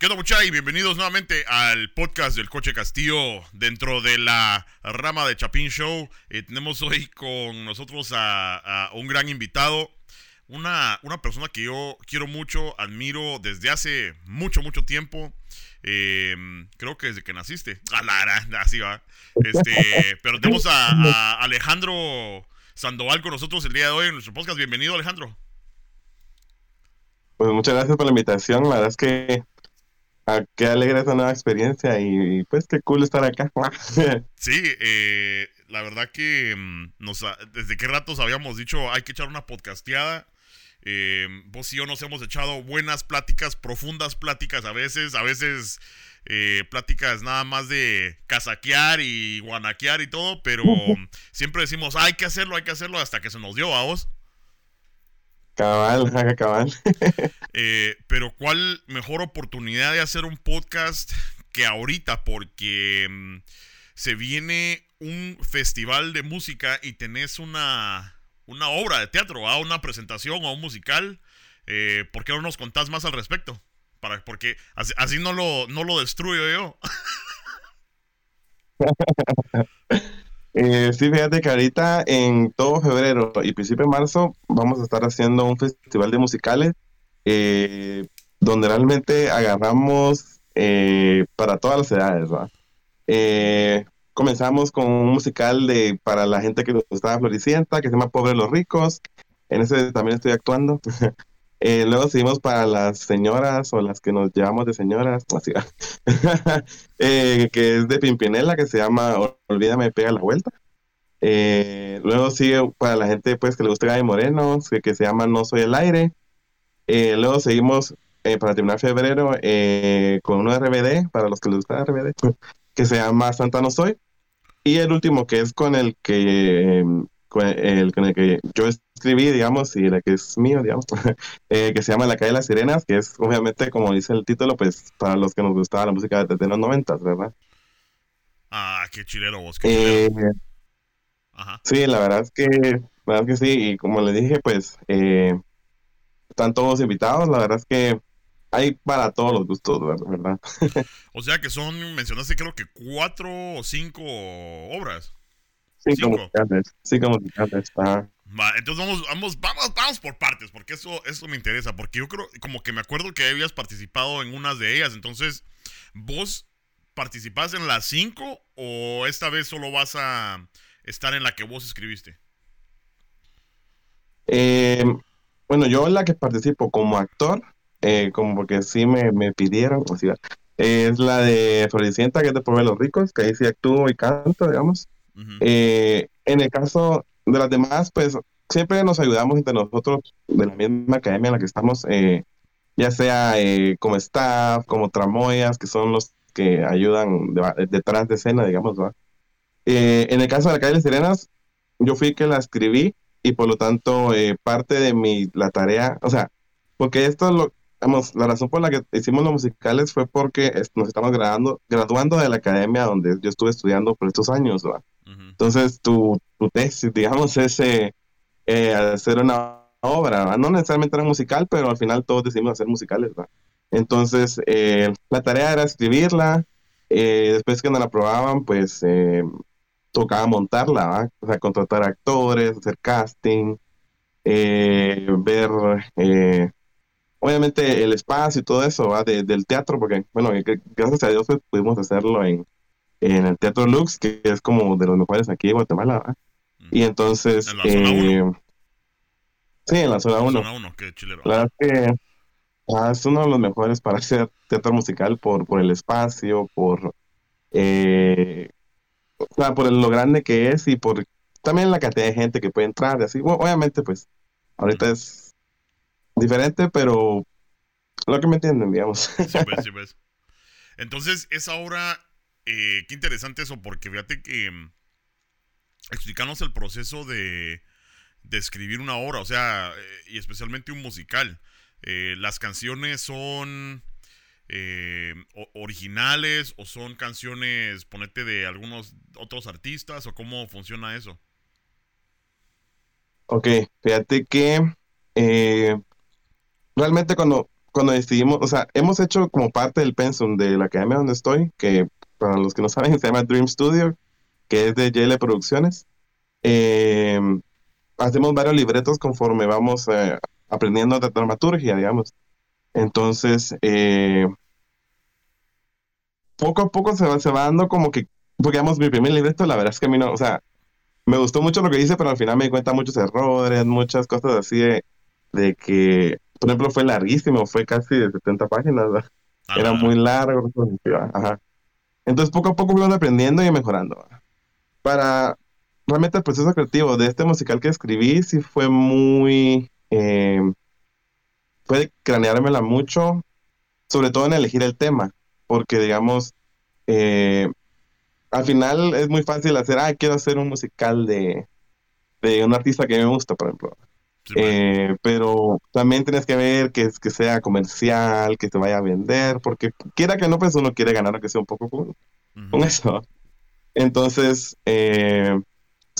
¿Qué onda, muchachos? Y bienvenidos nuevamente al podcast del Coche Castillo dentro de la rama de Chapín Show. Eh, tenemos hoy con nosotros a, un gran invitado, una, una, persona que yo quiero mucho, admiro desde hace mucho, mucho tiempo. Em, creo que desde que naciste. Ah, así va. Este, pero tenemos a, a Alejandro Sandoval con nosotros el día de hoy en nuestro podcast. Bienvenido, Alejandro. Pues muchas gracias por la invitación. La verdad es que qué alegre esta nueva experiencia y, pues qué cool estar acá. sí, eh, la verdad que mm, nos, desde qué ratos habíamos dicho hay que echar una podcasteada. Eh, vos y yo nos hemos echado buenas pláticas, profundas pláticas a veces, a veces eh, pláticas nada más de casaquear y guanaquear y todo, pero siempre decimos hay que hacerlo, hay que hacerlo hasta que se nos dio a vos. Cabal, cabal. eh, pero ¿cuál mejor oportunidad de hacer un podcast que ahorita? Porque mm, se viene un festival de música y tenés una, una obra de teatro, ¿ah? una presentación o un musical. Eh, ¿Por qué no nos contás más al respecto? Para, porque así, así no, lo, no lo destruyo yo. Eh, sí, fíjate que ahorita en todo febrero y principio de marzo vamos a estar haciendo un festival de musicales eh, donde realmente agarramos eh, para todas las edades. comenzamos con un musical de para la gente que estaba floricienta, que se llama Pobre los ricos. En ese también estoy actuando. luego seguimos para las señoras o las que nos llevamos de señoras, así, que es de Pimpinela, que se llama Olvídame, pega la vuelta. Eh, luego sigue para la gente pues que le gusta Gaby Moreno, que, se llama No Soy el Aire. Eh, luego seguimos eh, para terminar febrero con uno de RBD, para los que les gusta RBD, que se llama Santa No Soy. Y el último que es con el que, con el, con el que yo escribí, digamos, y la que es mío, digamos, que se llama La calle de las sirenas, que es obviamente, como dice el título, pues para los que nos gustaba la música desde los noventas, ¿verdad? Ah, qué chilero vos, qué chilero. Sí, la verdad es que, la verdad que sí, y como le dije, pues eh, están todos invitados, la verdad es que hay para todos los gustos, ¿verdad? o sea que son, mencionaste creo que cuatro o cinco obras. Cinco, musicales, cinco musicales, entonces vamos, vamos, vamos, vamos por partes, porque eso, eso me interesa, porque yo creo, como que me acuerdo que habías participado en unas de ellas, entonces, ¿vos participás en las cinco o esta vez solo vas a estar en la que vos escribiste? Eh, bueno, yo en la que participo como actor, eh, como porque sí me, me pidieron, así, es la de Floricienta, que es de Pueblo de los Ricos, que ahí sí actúo y canto, digamos. Eh, en el caso de las demás, pues siempre nos ayudamos entre nosotros de la misma academia en la que estamos, ya sea como staff, como tramoyas, que son los que ayudan detrás de escena, digamos. Eh, en el caso de la calle de Sirenas, yo fui que la escribí y por lo tanto eh, parte de mi, la tarea, o sea, porque esto es lo, vamos, la razón por la que hicimos los musicales fue porque nos estamos graduando, graduando de la academia donde yo estuve estudiando por estos años, ¿verdad? Entonces, tu, tu, tesis, digamos, es eh, hacer una obra, no necesariamente era musical, pero al final todos decidimos hacer musicales. Entonces, la tarea era escribirla, después que nos la aprobaban, pues tocaba montarla, o sea, contratar actores, hacer casting, eh, ver, eh, obviamente, el espacio y todo eso ¿va? del teatro, porque, bueno, gracias a Dios pues, pudimos hacerlo en, en el Teatro Lux, que es como de los mejores aquí en Guatemala. Y entonces... ¿En la zona eh, Sí, en la zona 1. La verdad es que ah, es uno de los mejores para hacer teatro musical por, por el espacio, por... Eh, o sea, por lo grande que es y por también la cantidad de gente que puede entrar. Así, obviamente, pues, ahorita es diferente, pero lo que me entienden, digamos. Sí, pues, sí, pues. Entonces, esa obra, eh, qué interesante eso, porque fíjate que mm, explicarnos el proceso de, escribir una obra, o sea, eh, y especialmente un musical. Eh, las canciones son originales o son canciones, ponete, de algunos otros artistas o cómo funciona eso? Ok, fíjate que realmente cuando, cuando decidimos, o sea, hemos hecho como parte del pensum de la academia donde estoy, que para los que no saben se llama Dream Studio, que es de JL Producciones. Eh, hacemos varios libretos conforme vamos eh, aprendiendo de dramaturgia, digamos. Entonces, eh, poco a poco se va, se va dando como que, porque digamos, mi primer libreto, la verdad es que a mí no, o sea, me gustó mucho lo que hice, pero al final me di cuenta muchos errores, muchas cosas así de, de que, por ejemplo, fue larguísimo, fue casi de 70 páginas, era muy largo. Ajá. Entonces, poco a poco fui aprendiendo y mejorando. Para realmente el proceso creativo de este musical que escribí, sí fue muy. Eh, fue craneármela mucho, sobre todo en elegir el tema, porque digamos, eh, al final es muy fácil hacer, ah, quiero hacer un musical de, de un artista que me gusta, por ejemplo. Eh, pero también tienes que ver que, que sea comercial, que te vaya a vender, porque quiera que no, pues uno quiere ganar, aunque sea un poco con, eso. Entonces, eh,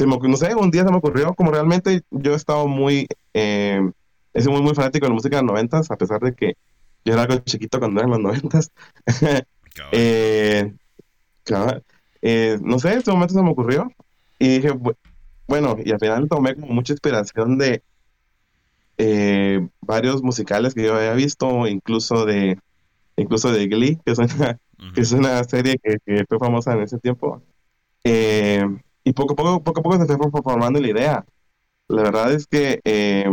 no sé, un día se me ocurrió, como realmente yo he estado muy, eh, he sido muy, muy fanático de la música de los noventas, a pesar de que yo era algo chiquito cuando eran los noventas. eh, eh, no sé, en ese momento se me ocurrió y dije, bueno, y al final tomé como mucha inspiración de eh, varios musicales que yo había visto, incluso de incluso de Glee, que es una, que es una serie que, fue famosa en ese tiempo. Eh, y poco a poco, poco a poco se fue formando la idea. La verdad es que eh,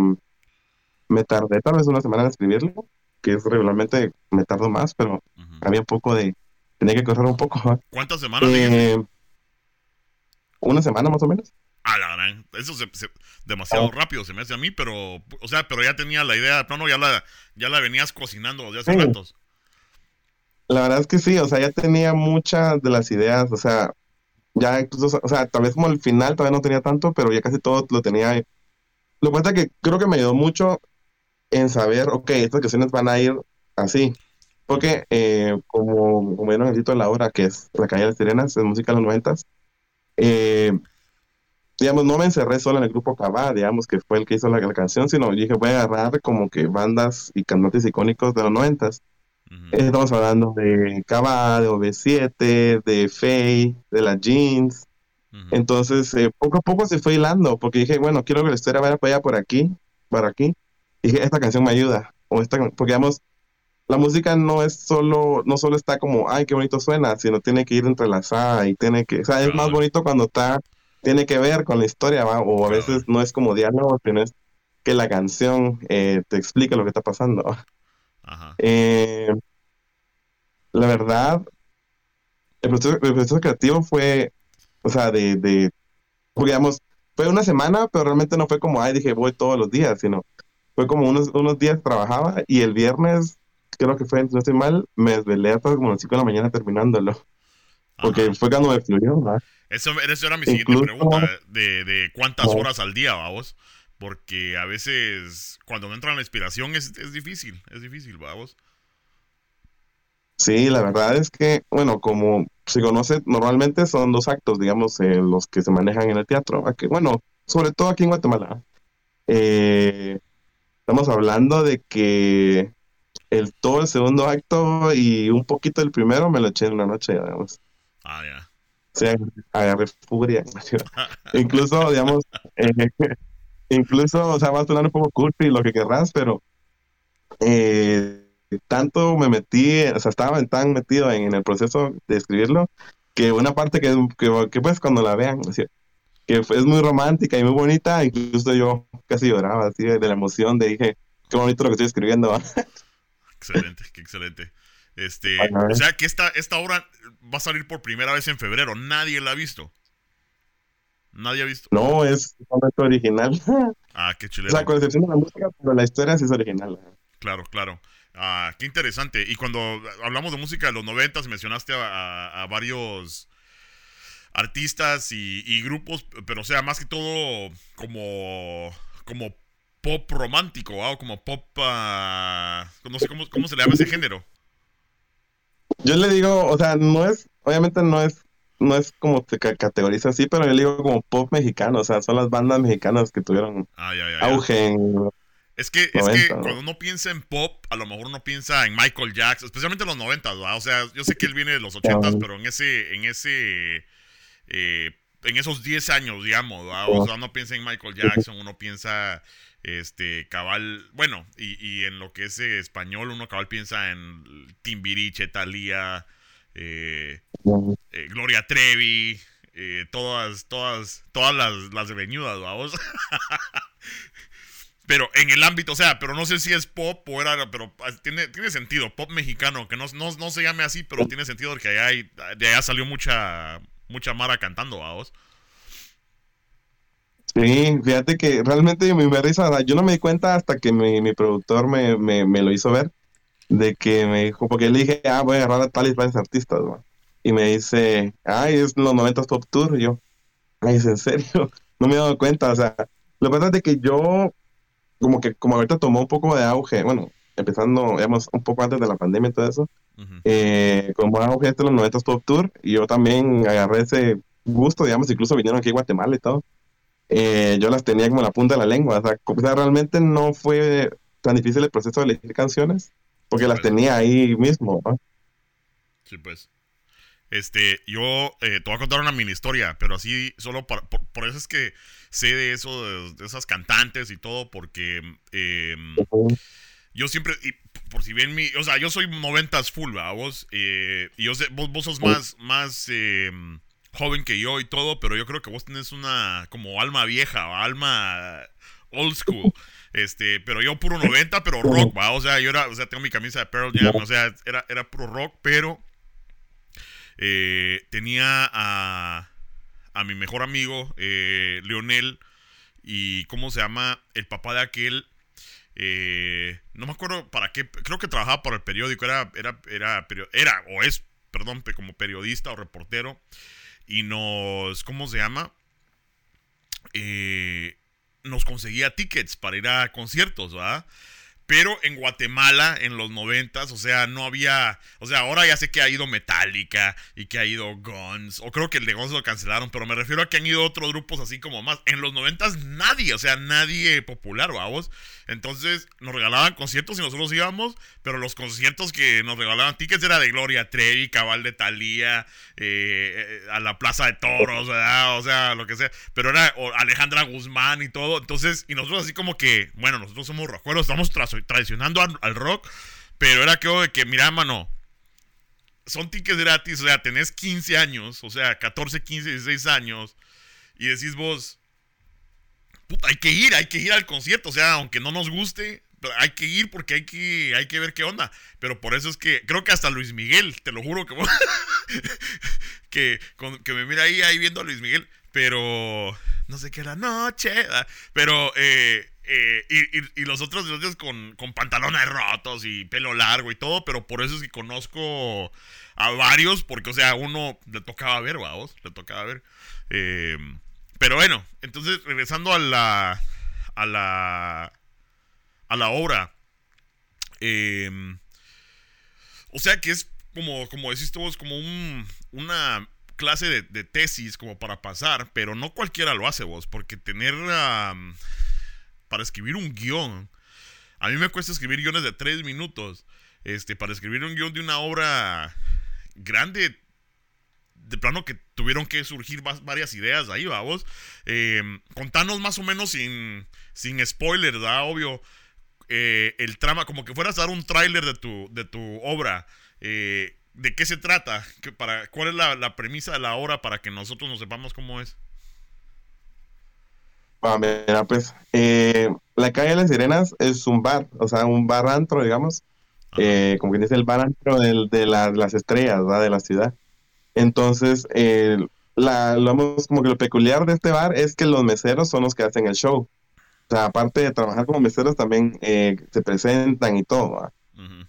me tardé tal vez una semana en escribirlo, que es regularmente me tardo más, pero había un poco de, tenía que correr un poco. ¿Cuántas semanas? una semana más o menos. Ah, la gran. Eso es demasiado oh. rápido se me hace a mí, pero, o sea, pero ya tenía la idea, no, no, ya la, ya la venías cocinando desde hace ratos. La verdad es que sí, o sea, ya tenía muchas de las ideas, o sea, ya incluso, o sea, tal vez como el final todavía no tenía tanto, pero ya casi todo lo tenía. Lo que pasa es que creo que me ayudó mucho en saber, ok, estas canciones van a ir así. Porque, eh, como, como el título de la obra, que es La calle de las sirenas, es música de los noventas, eh, digamos, no me encerré solo en el grupo Cabá, digamos, que fue el que hizo la, canción, sino dije, voy a agarrar como que bandas y cantantes icónicos de los noventas. Estamos hablando de Cabá, de OV7, de Faye, de la Jeans. Entonces, eh, poco a poco se fue hilando, porque dije, bueno, quiero que la historia vaya para allá, por aquí, para aquí. Y dije, esta canción me ayuda. O esta, porque, digamos, la música no es solo, no solo está como, ay, qué bonito suena, sino tiene que ir entrelazada y tiene que, o sea, es más bonito cuando está tiene que ver con la historia, o a veces no es como diálogo, sino es que la canción eh, te explica lo que está pasando. Eh, la verdad, el proceso, creativo fue, o sea, de, de, digamos, fue una semana, pero realmente no fue como, ay, dije, voy todos los días, sino fue como unos, unos días trabajaba y el viernes, creo que fue, no estoy mal, me desvelé hasta como las 5 de la mañana terminándolo. Porque fue cuando me fluyó, ¿verdad? Eso, era mi siguiente pregunta, de, de cuántas horas al día, vamos. Porque a veces cuando no entra la inspiración es, es difícil, es difícil, vamos. Sí, la verdad es que, bueno, como se conoce, normalmente son dos actos, digamos, eh, los que se manejan en el teatro. Aquí, bueno, sobre todo aquí en Guatemala. Eh, estamos hablando de que el todo el segundo acto y un poquito del primero me lo eché en una noche, digamos. Ah, ya agarré furia. incluso, digamos, eh, incluso, o sea, va a sonar un poco cursi lo que querrás, pero eh, tanto me metí, o sea, estaba tan metido en, el proceso de escribirlo, que una parte que, que, pues cuando la vean, que es muy romántica y muy bonita, incluso yo casi lloraba así de la emoción, de dije, qué bonito lo que estoy escribiendo. excelente, qué excelente. Este, o sea que esta, esta obra va a salir por primera vez en febrero. Nadie la ha visto. Nadie ha visto. No, es totalmente original. Ah, qué chulero. O sea, con excepción de la música, pero la historia sí es original. Claro, claro. Ah, qué interesante. Y cuando hablamos de música de los noventas, mencionaste a, varios artistas y, grupos, pero o sea, más que todo como, como pop romántico, ¿ah? o como pop, no sé cómo, cómo se le llama ese género. Yo le digo, o sea, no es, obviamente no es, no es como se categoriza así, pero yo le digo como pop mexicano, o sea, son las bandas mexicanas que tuvieron auge en, Es que, es que cuando uno piensa en pop, a lo mejor uno piensa en Michael Jackson, especialmente en los 90, ¿verdad? O sea, yo sé que él viene de los 80, pero en ese, en ese, eh, en esos 10 años, digamos, ¿verdad? O sea, uno piensa en Michael Jackson, uno piensa, este, cabal, bueno, y, y en lo que es eh, español, uno cabal piensa en Timbiriche, Thalía, eh, eh, Gloria Trevi, todas, todas, todas las, las greñudas, vamos. pero en el ámbito, o sea, pero no sé si es pop o era, pero ah, tiene, tiene sentido, pop mexicano, que no, no, se llame así, pero tiene sentido porque allá hay, de allá salió mucha, mucha Mara cantando, vamos. Sí, fíjate que realmente me, me risa, yo no me di cuenta hasta que mi, mi productor me, me, me, lo hizo ver, de que me dijo, porque le dije, ah, voy a agarrar a tales varios artistas, y me dice, ay, es los 90 Pop Tour, y yo, ay, ¿es en serio? No me he dado cuenta, o sea, lo que pasa es que yo, como que, como ahorita tomó un poco de auge, bueno, empezando, digamos, un poco antes de la pandemia y todo eso, eh, como auge este los 90 Pop Tour, y yo también agarré ese gusto, digamos, incluso vinieron aquí a Guatemala y todo, eh, yo las tenía como la punta de la lengua, o sea, o sea, realmente no fue tan difícil el proceso de elegir canciones, porque las tenía ahí mismo. Sí, pues. Este, yo eh, te voy a contar una mini historia, pero así solo por, eso es que sé de eso, de, esas cantantes y todo, porque em, yo siempre, y por si bien mi, o sea, yo soy noventas full, ¿verdad? Vos, eh, y yo sé, vos, vos sos más, más em, joven que yo y todo, pero yo creo que vos tenés una como alma vieja, alma old school. Este, pero yo puro 90, pero rock, ¿va? O sea, yo era, o sea, tengo mi camisa de Pearl Jam, o sea, era, era puro rock, pero eh, tenía a, a mi mejor amigo, eh, Leonel, y ¿cómo se llama? El papá de aquel, eh, no me acuerdo para qué, creo que trabajaba para el periódico, era, era, era, era o es, perdón, como periodista o reportero, y nos, ¿cómo se llama? Eh, nos conseguía tickets para ir a conciertos, ¿verdad? Pero en Guatemala, en los noventas, o sea, no había. O sea, ahora ya sé que ha ido Metallica y que ha ido Guns. O creo que el de Guns lo cancelaron, pero me refiero a que han ido otros grupos así como más. En los noventas nadie, o sea, nadie popular, vamos. Entonces nos regalaban conciertos y nosotros íbamos, pero los conciertos que nos regalaban tickets era de Gloria Trevi, Cabal de Talía, eh, eh, a la Plaza de Toros. O sea, lo que sea. Pero era Alejandra Guzmán y todo. Entonces, y nosotros así como que, bueno, nosotros somos rockeros, estamos traicionando al, rock, pero era que, que, mira, mano, son tickets gratis, o sea, tenés 15 años, o sea, 14, 15, 16 años, y decís vos, puta, hay que ir, hay que ir al concierto, o sea, aunque no nos guste, hay que ir porque hay que, hay que ver qué onda. Pero por eso es que creo que hasta Luis Miguel, te lo juro que, que, que me mira ahí, ahí viendo a Luis Miguel, pero no sé qué la noche, pero eh, eh, y, los otros, con, con pantalones rotos y pelo largo y todo, pero por eso es que conozco a varios, porque, o sea, uno le tocaba ver, vamos, le tocaba ver. Eh, pero bueno, entonces regresando a la a la a la obra. Em, o sea que es como, como decís vos, como un, una clase de, tesis como para pasar, pero no cualquiera lo hace vos, porque tener para escribir un guion, a mí me cuesta escribir guiones de tres minutos, este, para escribir un guion de una obra grande, de plano que tuvieron que surgir varias ideas ahí, vamos. Eh, contanos más o menos sin, sin spoiler, ¿verdad? Obvio. Eh, el trama, como que fueras a dar un tráiler de tu, de tu obra. Eh, ¿De qué se trata? ¿Qué, para, ¿Cuál es la, premisa de la obra para que nosotros nos sepamos cómo es? Ah, mira, pues, eh, la calle de las Sirenas es un bar, o sea, un bar antro, digamos, como que dice el bar antro de, de las estrellas, ¿verdad? De la ciudad. Entonces, la, lo, como que lo peculiar de este bar es que los meseros son los que hacen el show. O sea, aparte de trabajar como meseros, también eh, se presentan y todo.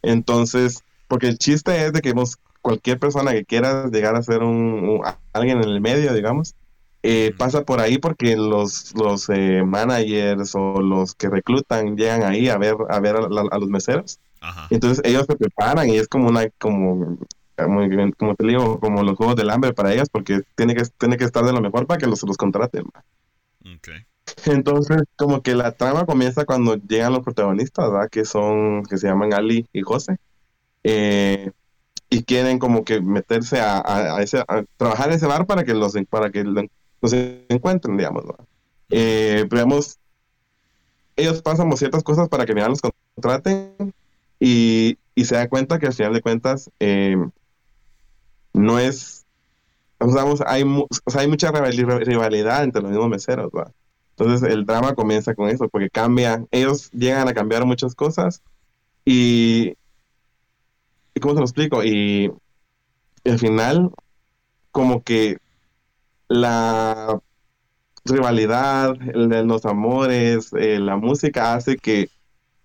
Entonces, porque el chiste es de que cualquier persona que quiera llegar a ser un, alguien en el medio, digamos, eh, pasa por ahí porque los, los eh, managers o los que reclutan llegan ahí a ver a ver a, los meseros. Entonces ellos se preparan y es como una como como te digo como los juegos del hambre para ellos porque tiene que tiene que estar de lo mejor para que los, los contraten. Entonces, como que la trama comienza cuando llegan los protagonistas, ¿verdad? Que son, que se llaman Ali y José. Eh, y quieren como que meterse a, ese, trabajar en ese bar para que los, para que los encuentren, digamos, eh, digamos, ellos pasan ciertas cosas para que al los contraten y, y, se da cuenta que al final de cuentas eh, no es, hay, hay mucha rivalidad entre los mismos meseros, ¿verdad? Entonces el drama comienza con eso, porque cambia, ellos llegan a cambiar muchas cosas y, y ¿cómo se lo explico? Y, al final, como que la rivalidad, los amores, eh, la música hace que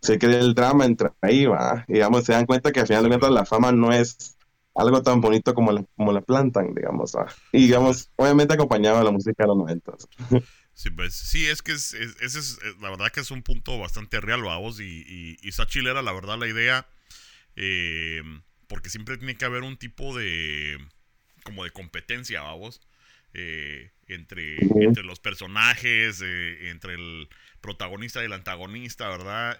se cree el drama entre ahí, va. digamos, se dan cuenta que al final de la fama no es algo tan bonito como la, como la plantan, digamos, Y digamos, obviamente acompañado a la música de los noventas. Sí, pues sí, es que es, ese es, eh, la verdad que es un punto bastante real, vamos, y, y, y está chilera, la verdad, la idea, eh, porque siempre tiene que haber un tipo de, como de competencia, vamos, eh, entre, entre los personajes, entre el protagonista y el antagonista, ¿verdad?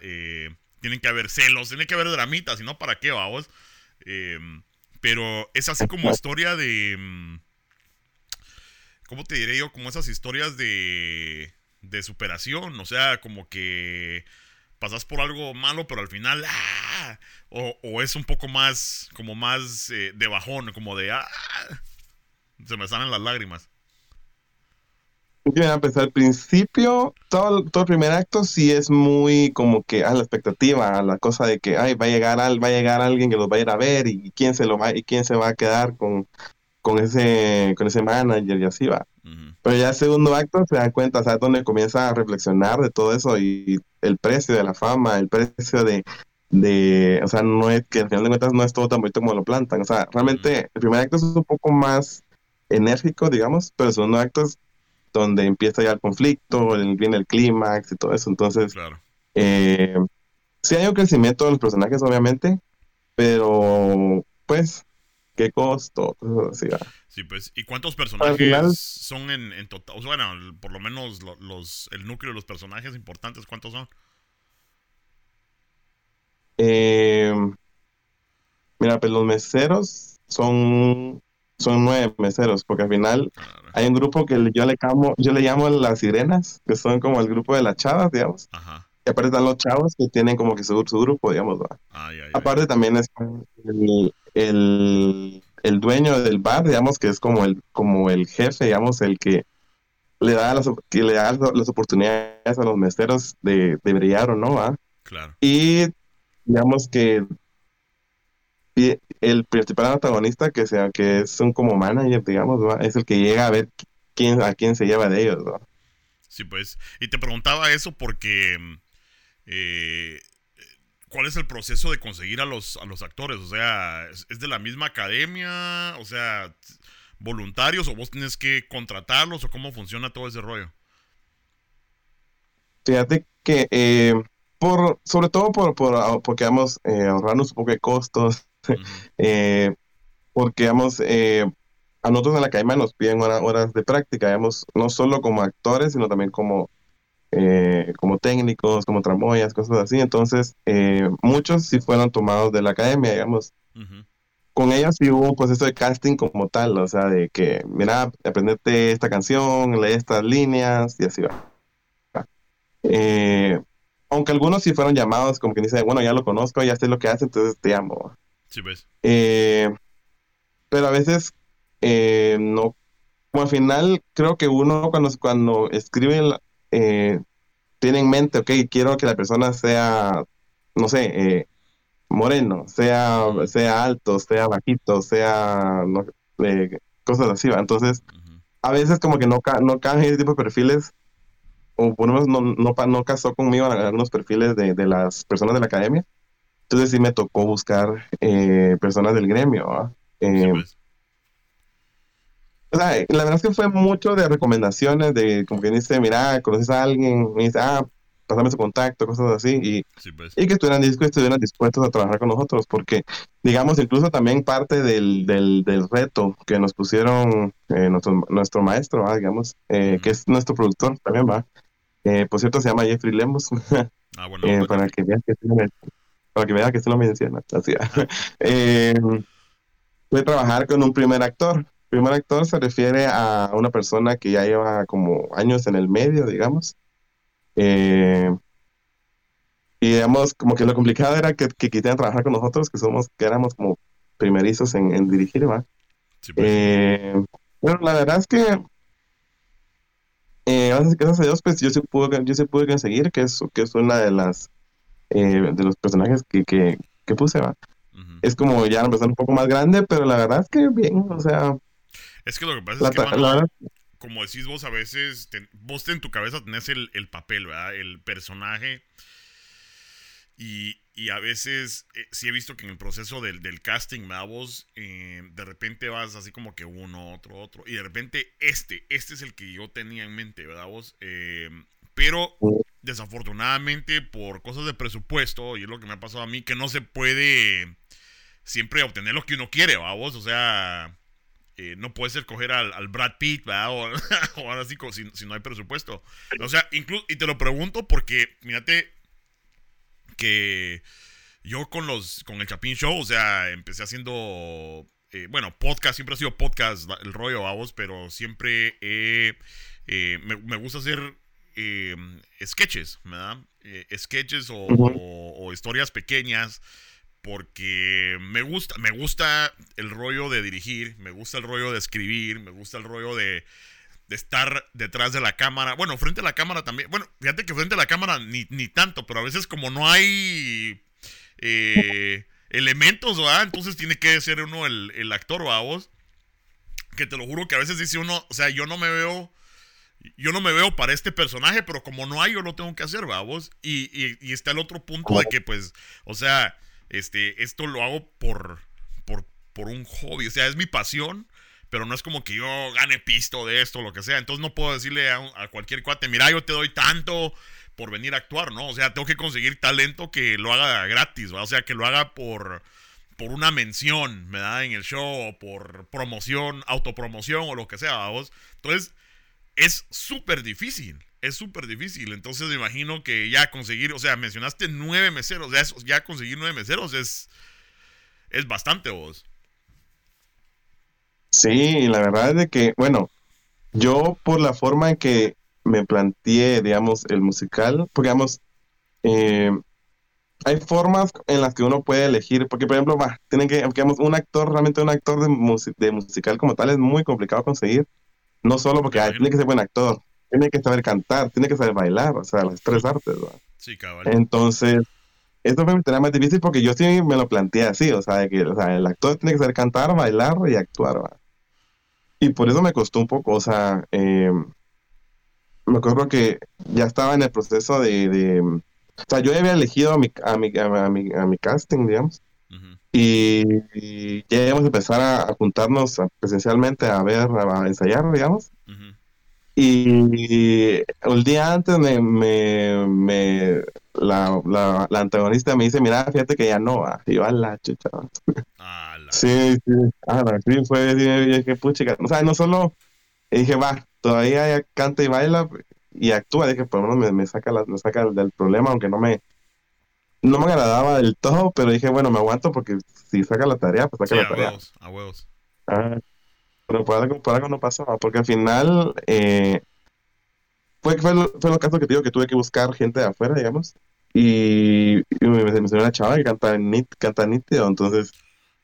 tienen que haber celos, tiene que haber dramitas, si no, ¿para qué, vamos? Pero es así como historia de mm, ¿cómo te diré yo? Como esas historias de, de superación, o sea, como que pasas por algo malo, pero al final, ¡ah! o, es un poco más, como más eh, de bajón, como de, ¡ah! se me salen las lágrimas. Mira, pues al principio, todo, todo el primer acto sí es muy como que a la expectativa, a la cosa de que ay, va a llegar al, va a llegar alguien que los va a ir a ver y quién se lo va y quién se va a quedar con, con ese, con ese manager y así va. Pero ya el segundo acto se da cuenta, ¿sabes? Donde comienza a reflexionar de todo eso y el precio de la fama, el precio de, de, o sea, no es que al final de cuentas no es todo tan bonito como lo plantan. O sea, realmente el primer acto es un poco más enérgico, digamos, pero el segundo acto es donde empieza ya el conflicto, viene el clímax y todo eso. Entonces, claro. eh, sí hay un crecimiento de los personajes, obviamente, pero pues qué costo, Sí, pues, ¿y cuántos personajes son en, total? O sea, bueno, por lo menos los, el núcleo de los personajes importantes, ¿cuántos son? Eh, mira, pues los meseros son, son nueve meseros, porque al final hay un grupo que yo le llamo, yo le llamo las sirenas, que son como el grupo de las chavas, digamos. Ajá. Y aparte están los chavos que tienen como que su, su grupo, digamos. aparte también es el, el, dueño del bar, digamos, que es como el, como el jefe, digamos, el que le da las, que le da las oportunidades a los meseros de, de brillar o no, ¿va? Claro. Y digamos que el principal antagonista que sea que es un como manager digamos es el que llega a ver quién a quién se lleva de ellos sí pues y te preguntaba eso porque eh, ¿cuál es el proceso de conseguir a los, a los actores? O sea, ¿es, de la misma academia? O sea, voluntarios o vos tienes que contratarlos o cómo funciona todo ese rollo? Fíjate que eh, por, sobre todo por, por porque vamos eh, ahorrarnos un poco de costos, eh, porque vamos, eh, a nosotros en la academia nos piden horas de práctica, digamos, no solo como actores, sino también como eh, como técnicos, como tramoyas, cosas así. Entonces, eh, muchos sí fueron tomados de la academia, digamos. Con ellos sí hubo un proceso de casting como tal, o sea, de que, mira, aprendete esta canción, lee estas líneas y así va. Eh, aunque algunos sí fueron llamados, como que dice, bueno, ya lo conozco, ya sé lo que hace, entonces te amo. Sí, ves. pero a veces no, como al final creo que uno cuando, cuando escribe eh, tiene en mente, ok, quiero que la persona sea, no sé, eh, moreno, sea, sea alto, sea bajito, sea eh, cosas así, ¿va? Entonces, a veces como que no, no caen ese tipo de perfiles, o por lo menos no, no, no casó conmigo algunos perfiles de, de, las personas de la academia. Entonces sí me tocó buscar eh, personas del gremio. Pues la verdad es que fue mucho de recomendaciones, de como que dice, mira, conoces a alguien, me dice, ah, pasame su contacto, cosas así, y, pues. y que estuvieran, estuvieran dispuestos a trabajar con nosotros, porque, digamos, incluso también parte del, del, del reto que nos pusieron eh, nuestro, nuestro maestro, digamos, eh, que es nuestro productor también, va, Eh, por cierto, se llama Jeffrey Lemos. Ah, bueno. Eh, para que veas que sí men- para que veas que sí lo menciona. Así, eh, a trabajar con un primer actor. Primer actor se refiere a una persona que ya lleva como años en el medio, digamos. Eh, y digamos, como que lo complicado era que, que quisieran trabajar con nosotros, que somos, que éramos como primerizos en, en dirigir, ¿va? sí, pues, Eh, bueno, la verdad es que eh, gracias, a Dios, pues yo sí pude, yo sí pude conseguir que es, que es una de las eh, de los personajes que, que, que puse, ¿va? Es como ya persona un poco más grande, pero la verdad es que bien, o sea, Es que lo que pasa la, es que, mano, la como decís vos a veces, te- vos en tu cabeza tenés el, el papel, ¿verdad? El personaje. Y, y a veces eh, sí he visto que en el proceso del, del casting, ¿verdad? Vos eh, de repente vas así como que uno, otro, otro. Y de repente este, este es el que yo tenía en mente, ¿verdad? Vos? Eh, pero desafortunadamente por cosas de presupuesto, y es lo que me ha pasado a mí, que no se puede siempre obtener lo que uno quiere. Vos? O sea, eh, no puedes escoger al, al Brad Pitt, ¿verdad? O, o ahora sí, si, si no hay presupuesto. O sea, incluso, y te lo pregunto porque, mírate, que yo con los, con el Chapín Show, o sea, empecé haciendo, eh, bueno, podcast, siempre ha sido podcast, el rollo, vamos, pero siempre eh, me, me gusta hacer eh, sketches, ¿verdad? Eh, sketches o, Ujú. o- o historias pequeñas porque me gusta, me gusta el rollo de dirigir, me gusta el rollo de escribir, me gusta el rollo de, de estar detrás de la cámara. Bueno, frente a la cámara también. Bueno, fíjate que frente a la cámara ni, ni tanto, pero a veces como no hay eh, elementos, ¿verdad? Entonces tiene que ser uno el, el actor, ¿verdad? Vos? Que te lo juro que a veces dice uno, o sea, yo no me veo yo no me veo para este personaje, pero como no hay, yo lo tengo que hacer, vamos. Y, y, y está el otro punto de que, pues, o sea, este, esto lo hago por, por, por un hobby, o sea, es mi pasión, pero no es como que yo gane pisto de esto, lo que sea. Entonces no puedo decirle a, a cualquier cuate, mira, yo te doy tanto por venir a actuar, ¿no? O sea, tengo que conseguir talento que lo haga gratis, ¿va? O sea, que lo haga por, por una mención, ¿verdad? En el show, o por promoción, autopromoción o lo que sea, vamos. Entonces, es súper difícil. Es súper difícil. Entonces me imagino que ya conseguir, o sea, mencionaste nueve meseros. Ya, ya conseguir nueve meseros es, es bastante vos. sí, la verdad es de que, bueno, yo por la forma en que me planteé, digamos, el musical, porque, digamos, eh, hay formas en las que uno puede elegir, porque, por ejemplo, va, tienen que, digamos, un actor, realmente un actor de, musi- de musical como tal es muy complicado conseguir, no solo porque ay, tiene que ser buen actor, tiene que saber cantar, tiene que saber bailar, o sea, las tres artes, ¿va? Sí, cabal. Entonces, esto me será más difícil porque yo sí me lo planteé así, o sea, que o sea, el actor tiene que saber cantar, bailar y actuar, ¿va? Y por eso me costó un poco, o sea, eh, me acuerdo que ya estaba en el proceso de, de- o sea, yo ya había elegido a mi, a mi, a mi, a mi casting, digamos. Y, ya íbamos a empezar a, juntarnos presencialmente a ver, a ensayar, digamos. Ujú. Y el día antes me, me, me- la, la, la antagonista me dice, mira, fíjate que ya no va. Y yo, a la chucha. va". Ah, la- Sí, sí, ah, sí, fue, sí, dije, qué puchica. O sea, no solo, y dije, va, todavía canta y baila y actúa. Dije, por lo menos me, me saca, la, me saca del problema, aunque no me, no me agradaba del todo, pero dije, bueno, me aguanto porque si saca la tarea, pues Sí, saca la a tarea. huevos, a huevos. Ah, pero por algo, por algo no pasó, ¿va? porque al final eh, fue, fue, lo, fue lo caso que te digo que tuve que buscar gente de afuera, digamos, y, y me, me salió una chava que canta, nit, canta nítido, entonces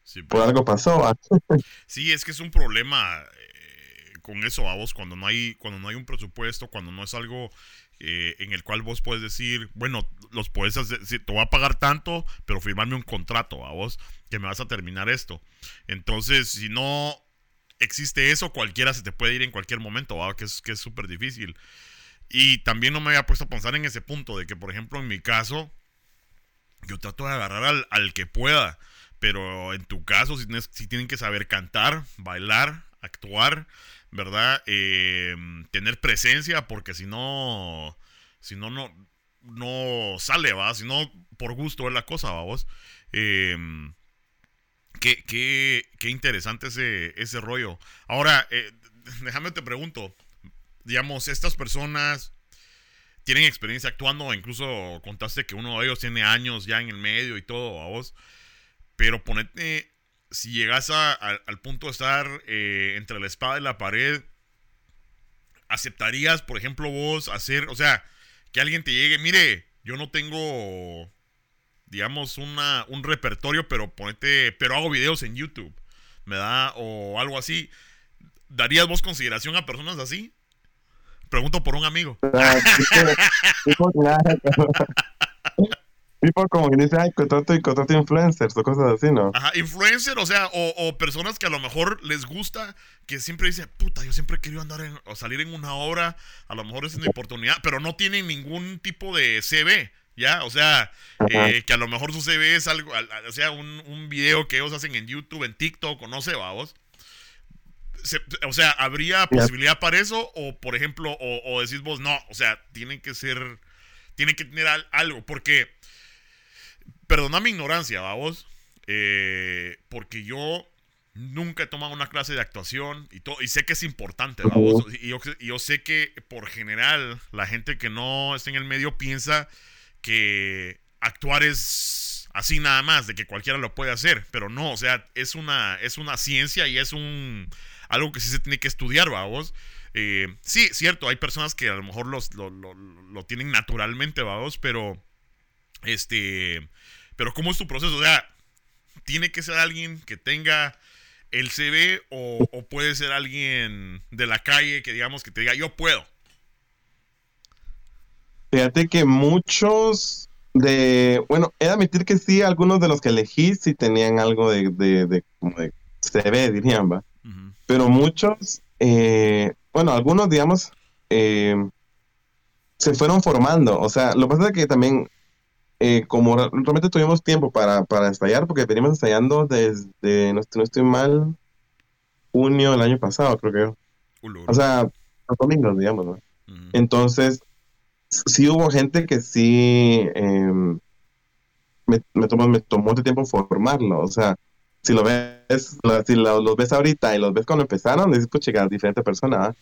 Sí, por pues. algo pasó. Sí, es que es un problema eh, con eso, a vos, cuando no hay, cuando no hay un presupuesto, cuando no es algo eh, en el cual vos puedes decir, bueno, los puedes hacer, sí, te voy a pagar tanto, pero firmarme un contrato a vos, que me vas a terminar esto. Entonces, si no existe eso, cualquiera se te puede ir en cualquier momento, ¿va? que es que es súper difícil. Y también no me había puesto a pensar en ese punto de que, por ejemplo, en mi caso, yo trato de agarrar al, al que pueda. Pero en tu caso, si, tienes- si tienen que saber cantar, bailar, actuar, ¿verdad? Eh, tener presencia, porque si no, si no, no, no sale, ¿va? Si no, por gusto es la cosa, ¿va vos? Eh, qué, qué, qué interesante ese, ese rollo. Ahora, eh, déjame te pregunto, digamos, estas personas tienen experiencia actuando, incluso contaste que uno de ellos tiene años ya en el medio y todo, a vos. Pero ponete, si llegas al punto de estar eh, entre la espada y la pared, ¿aceptarías, por ejemplo, vos hacer, o sea, que alguien te llegue, mire, yo no tengo, digamos, una, un repertorio, pero ponete, pero hago videos en YouTube, ¿me da? O algo así. ¿Darías vos consideración a personas así? Pregunto por un amigo. Tipo como que dice, ay, contrato y contrato influencers o cosas así, ¿no? Ajá, influencer, o sea, o, personas que a lo mejor les gusta, que siempre dicen, puta, yo siempre he querido andar en, o salir en una obra, a lo mejor es una oportunidad, pero no tienen ningún tipo de CV, ¿ya? O sea, eh, que a lo mejor su CV es algo, o sea, un, un, video que ellos hacen en YouTube, en TikTok, o no sé, vamos. o sea, ¿habría posibilidad para eso? O, por ejemplo, o, o decís vos, no, o sea, tienen que ser, tienen que tener algo, porque Perdona mi ignorancia, vamos. Eh, porque yo nunca he tomado una clase de actuación y, todo, y sé que es importante, vamos. Y yo, sé que por general la gente que no está en el medio piensa que actuar es así nada más, de que cualquiera lo puede hacer, pero no, o sea, es una, es una ciencia y es un algo que sí se tiene que estudiar, vamos. Eh, sí, cierto, hay personas que a lo mejor los, lo, lo tienen naturalmente, vamos, pero este pero ¿cómo es tu proceso? O sea, ¿tiene que ser alguien que tenga el CV o, puede ser alguien de la calle que digamos que te diga, yo puedo? Fíjate que muchos de, bueno, he de admitir que sí, algunos de los que elegí sí tenían algo de, de, como de CV, dirían, va. Pero muchos, eh, bueno, algunos, digamos, eh, se fueron formando. O sea, lo que pasa es que también eh, como realmente tuvimos tiempo para, para ensayar, porque venimos ensayando desde, no, estoy mal, junio del año pasado, creo que. O sea, los domingos, digamos, ¿no? Entonces, sí hubo gente que sí em, me, me, tomó, me tomó mucho tiempo formarlo. O sea, si lo ves, si los ves ahorita y los ves cuando empezaron, dices, pues chicas, diferente persona.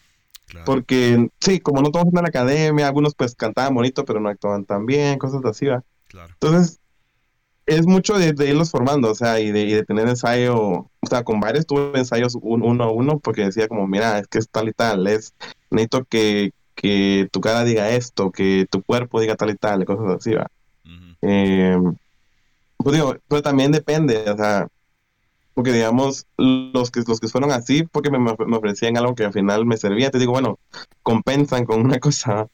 Porque, sí, como no todos en la academia, algunos pues cantaban bonito, pero no actuaban tan bien, cosas así, ¿va? Entonces, es mucho de, irlos formando, o sea, y de, tener ensayo, o sea, con varios tuve ensayos uno a uno, porque decía como, mira, es que es tal y tal, es, necesito que, que tu cara diga esto, que tu cuerpo diga tal y tal, cosas así, va. Em, pues digo, pero también depende, o sea, porque digamos, los que, los que fueron así, porque me, me ofrecían algo que al final me servía, te digo, bueno, compensan con una cosa.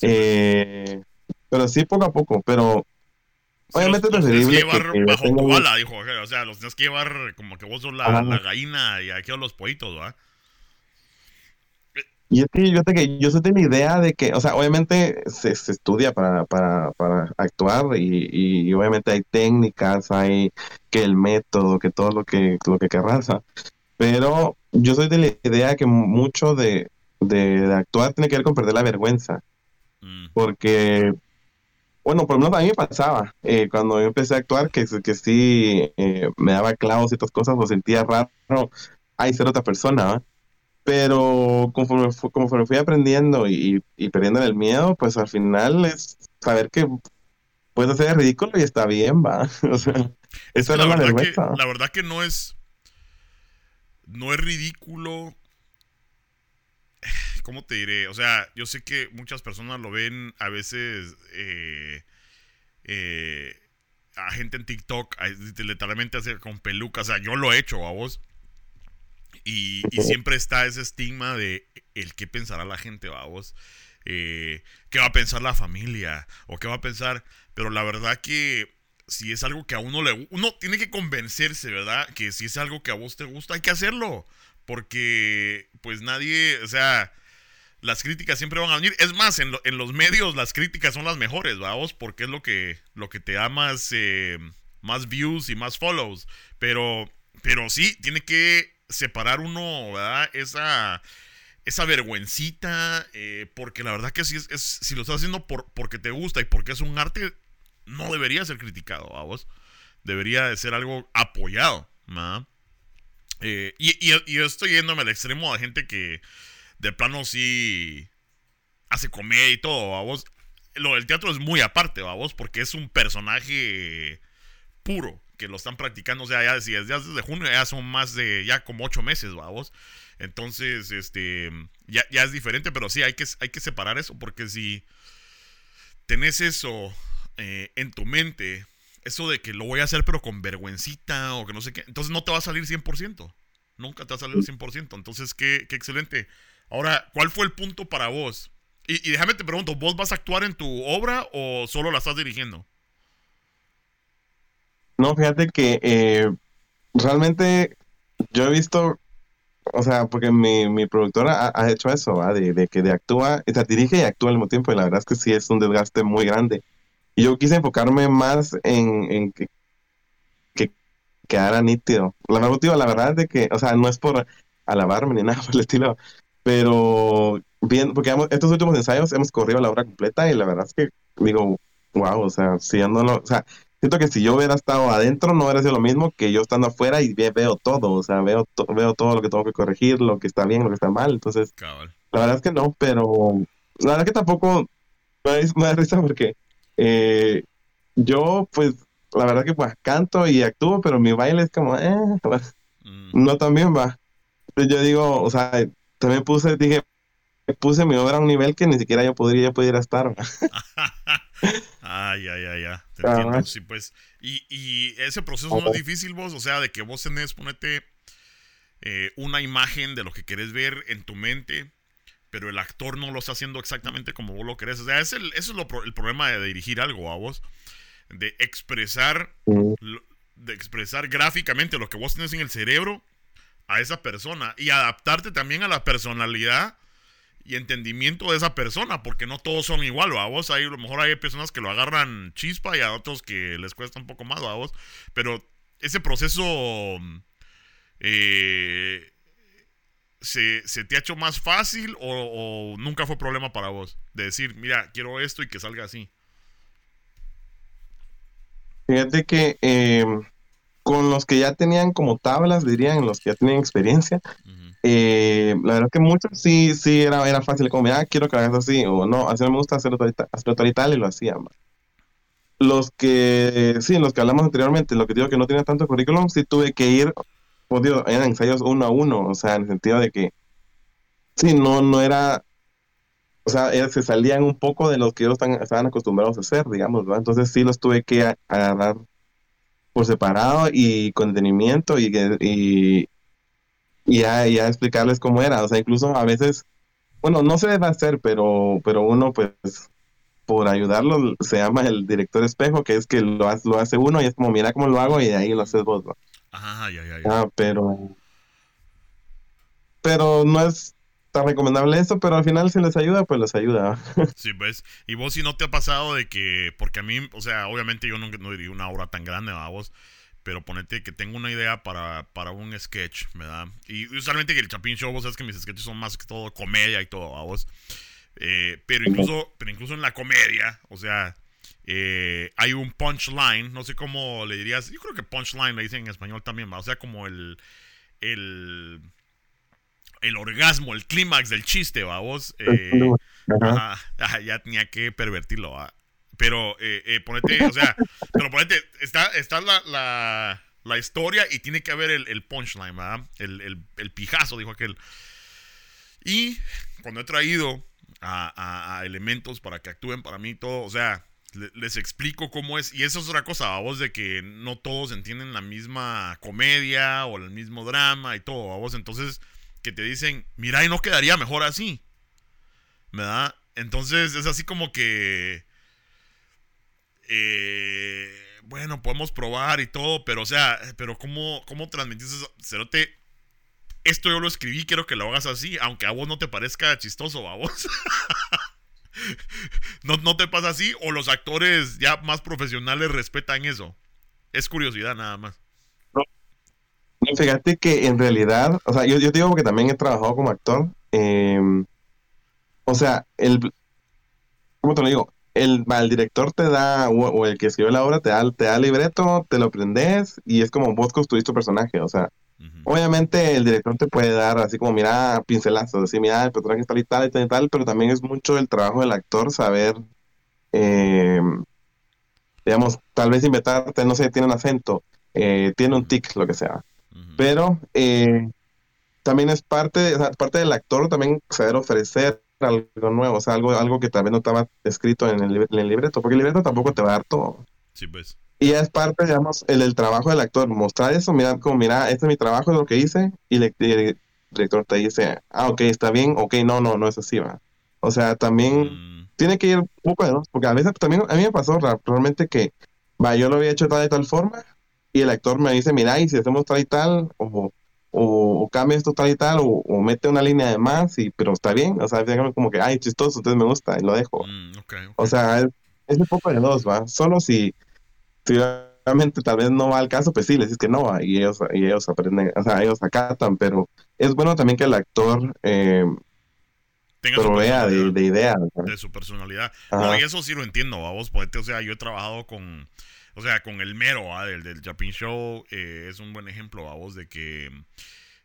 Eh, pero sí, poco a poco, pero obviamente los, es preferible. Los tienes que llevar bajo tu ala, dijo. O sea, los tienes que llevar como que vos sos la, la gallina y aquí los pollitos, ¿verdad? Y es que yo, te, yo tengo la idea de que, o sea, obviamente se, se estudia para, para, para actuar y, y, obviamente hay técnicas, hay que el método, que todo lo que, lo que querrás. Pero yo soy de la idea que mucho de, de, de actuar tiene que ver con perder la vergüenza. Mm. Porque bueno, por lo menos a mí me pasaba eh, cuando yo empecé a actuar que, que sí eh, me daba clavos y otras cosas, o sentía raro hay ser otra persona, pero conforme, conforme fui aprendiendo y, perdiendo el miedo, pues al final es saber que puedes hacer ridículo y está bien, va. o sea, eso era la, verdad que, la verdad que no es no es ridículo ¿cómo te diré? O sea, yo sé que muchas personas lo ven a veces eh, eh, a gente en TikTok, literalmente hace con pelucas. O sea, yo lo he hecho a vos. Y, siempre está ese estigma de el qué pensará la gente, a vos. Eh, qué va a pensar la familia o qué va a pensar. Pero la verdad que si es algo que a uno le uno tiene que convencerse, ¿verdad? Que si es algo que a vos te gusta, hay que hacerlo. Porque, pues nadie, o sea, las críticas siempre van a venir. Es más, en, los medios las críticas son las mejores, vamos, porque es lo que, lo que te da más, eh, más views y más follows. Pero, pero sí, tiene que separar uno, ¿verdad? Esa, esa vergüencita, eh, porque la verdad que si, es, si lo estás haciendo por, porque te gusta y porque es un arte, no debería ser criticado, vamos. Debería de ser algo apoyado, ¿verdad? Eh, y, y, yo estoy yéndome al extremo a gente que de plano sí. hace comedia y todo, vamos. Lo del teatro es muy aparte, vamos, porque es un personaje puro que lo están practicando, o sea, ya, desde, desde junio ya son más de, ya como ocho meses, vamos. Entonces, este, ya, ya es diferente, pero sí hay que, hay que separar eso, porque si tenés eso eh, en tu mente, eso de que lo voy a hacer pero con vergüencita o que no sé qué, entonces no te va a salir 100%. Nunca te va a salir 100%. Entonces, qué, qué excelente. Ahora, ¿cuál fue el punto para vos? Y, déjame te pregunto, ¿vos vas a actuar en tu obra o solo la estás dirigiendo? No, fíjate que eh, realmente yo he visto, o sea, porque mi, mi productora ha, hecho eso, ¿va? De, que de actúa, o sea, dirige y actúa al mismo tiempo, y la verdad es que sí es un desgaste muy grande. Y yo quise enfocarme más en, en que, que quedara nítido. La motivo, la verdad es de que, o sea, no es por alabarme ni nada por el estilo, pero bien, porque estos últimos ensayos hemos corrido la obra completa y la verdad es que digo, wow, o sea, si no lo, o sea, siento que si yo hubiera estado adentro no hubiera sido lo mismo que yo estando afuera y veo todo, o sea, veo, veo todo lo que tengo que corregir, lo que está bien, lo que está mal, entonces, la verdad es que no, pero la verdad es que tampoco me da, risa porque eh, yo, pues, la verdad que pues canto y actúo, pero mi baile es como, eh, mm. no también va. Yo digo, o sea, también puse, dije, puse mi obra a un nivel que ni siquiera yo podría, pudiera estar. ay, ay, ay, ya. Te entiendo, sí, pues. Y, y ese proceso no es difícil, vos, o sea, de que vos tenés, ponete eh, una imagen de lo que querés ver en tu mente, pero el actor no lo está haciendo exactamente como vos lo querés. O sea, es el, eso es lo, el problema de dirigir algo a vos, de expresar, de expresar gráficamente lo que vos tenés en el cerebro a esa persona y adaptarte también a la personalidad y entendimiento de esa persona, porque no todos son igual, a vos hay, a lo mejor hay personas que lo agarran chispa y a otros que les cuesta un poco más, a vos, pero ese proceso eh, ¿se, te ha hecho más fácil o, nunca fue problema para vos? De decir, mira, quiero esto y que salga así. Fíjate que eh, con los que ya tenían como tablas, dirían, los que ya tenían experiencia, eh, la verdad que muchos sí, sí era, era fácil, como, ah, quiero que hagas así, o no, así me gusta hacerlo tal y tal, y lo hacían. Los que, sí, los que hablamos anteriormente, lo que digo que no tenía tanto currículum, sí tuve que ir, pues digo, eran ensayos uno a uno, o sea, en el sentido de que, sí, no, no era, o sea, se salían un poco de lo que ellos están, estaban acostumbrados a hacer, digamos, ¿verdad? Entonces sí los tuve que agarrar por separado y con detenimiento y, y, y ya, ya explicarles cómo era. O sea, incluso a veces, bueno, no se debe hacer, pero, pero uno pues por ayudarlo se llama el director espejo, que es que lo, hace, lo hace uno y es como, mira cómo lo hago y ahí lo haces vos. Ajá, ya, ya, ya. Ah, pero, pero no es tan recomendable eso, pero al final si les ayuda, pues les ayuda. Sí, pues. Y vos si no te ha pasado de que, porque a mí, o sea, obviamente yo no, no diría una obra tan grande a vos, pero ponete que tengo una idea para, para un sketch, ¿verdad? Y usualmente que el Chapin Show, vos sabes que mis sketches son más que todo comedia y todo, a vos. Eh, pero, incluso, pero incluso en la comedia, o sea, eh, hay un punchline, no sé cómo le dirías, yo creo que punchline le dicen en español también, o sea, como el, el, el orgasmo, el clímax del chiste, ¿va? Vos, eh, ya tenía que pervertirlo, ¿va? Pero eh, eh, ponete, o sea, pero ponete, está, está la, la, historia y tiene que haber el, punchline, ¿verdad? El, el, pijazo, dijo aquel. Y cuando he traído a, elementos para que actúen para mí todo, o sea, les explico cómo es. Y eso es otra cosa, a vos, de que no todos entienden la misma comedia o el mismo drama y todo, a vos. Entonces, que te dicen, mira, y no quedaría mejor así, ¿verdad? Entonces, es así como que eh, bueno, podemos probar y todo, pero o sea, pero ¿cómo, cómo transmitís eso? Cerote, esto yo lo escribí, quiero que lo hagas así, aunque a vos no te parezca chistoso, a vos. ¿No, ¿No te pasa así? ¿O los actores ya más profesionales respetan eso? Es curiosidad nada más. Fíjate que en realidad, o sea, yo, yo digo que también he trabajado como actor. Em, o sea, el. ¿Cómo te lo digo? el, el director te da, o, el que escribe la obra te da, te da el libreto, te lo aprendes y es como vos construís tu personaje. O sea, Obviamente el director te puede dar así como, mira, pincelazos, decir, mira, el personaje está y tal y tal y tal, pero también es mucho el trabajo del actor saber, eh, digamos, tal vez inventarte, no sé, tiene un acento, eh, tiene un tic, lo que sea. Pero eh, también es parte, parte del actor también saber ofrecer algo nuevo, o sea, algo, algo que vez no estaba escrito en el, en el libreto, porque el libreto tampoco te va a dar todo. Sí, pues. Y es parte, digamos, el, el, trabajo del actor, mostrar eso, mira, como, mira, este es mi trabajo, es lo que hice, y el, director te dice, ah, ok, está bien, ok, no, no, no es así, va. O sea, también mm. tiene que ir un poco de dos, porque a veces también a mí me pasó realmente que, va, yo lo había hecho tal de tal forma, y el actor me dice, mira, y si hacemos tal y tal, o, o, cambia esto tal y tal, o, mete una línea de más, y, pero está bien, o sea, como que, ay, chistoso, entonces me gusta, y lo dejo. Mm, o sea, es, es un poco de dos, va. Solo si realmente tal vez no va al caso, pues sí, les dices que no, y ellos, y ellos aprenden, o sea, ellos acatan, pero es bueno también que el actor eh, provea de, ideas. De su personalidad. No, y eso sí lo entiendo, vos, poete, o sea, yo he trabajado con, o sea, con el mero, del, del Japin Show, eh, es un buen ejemplo, vos, de que...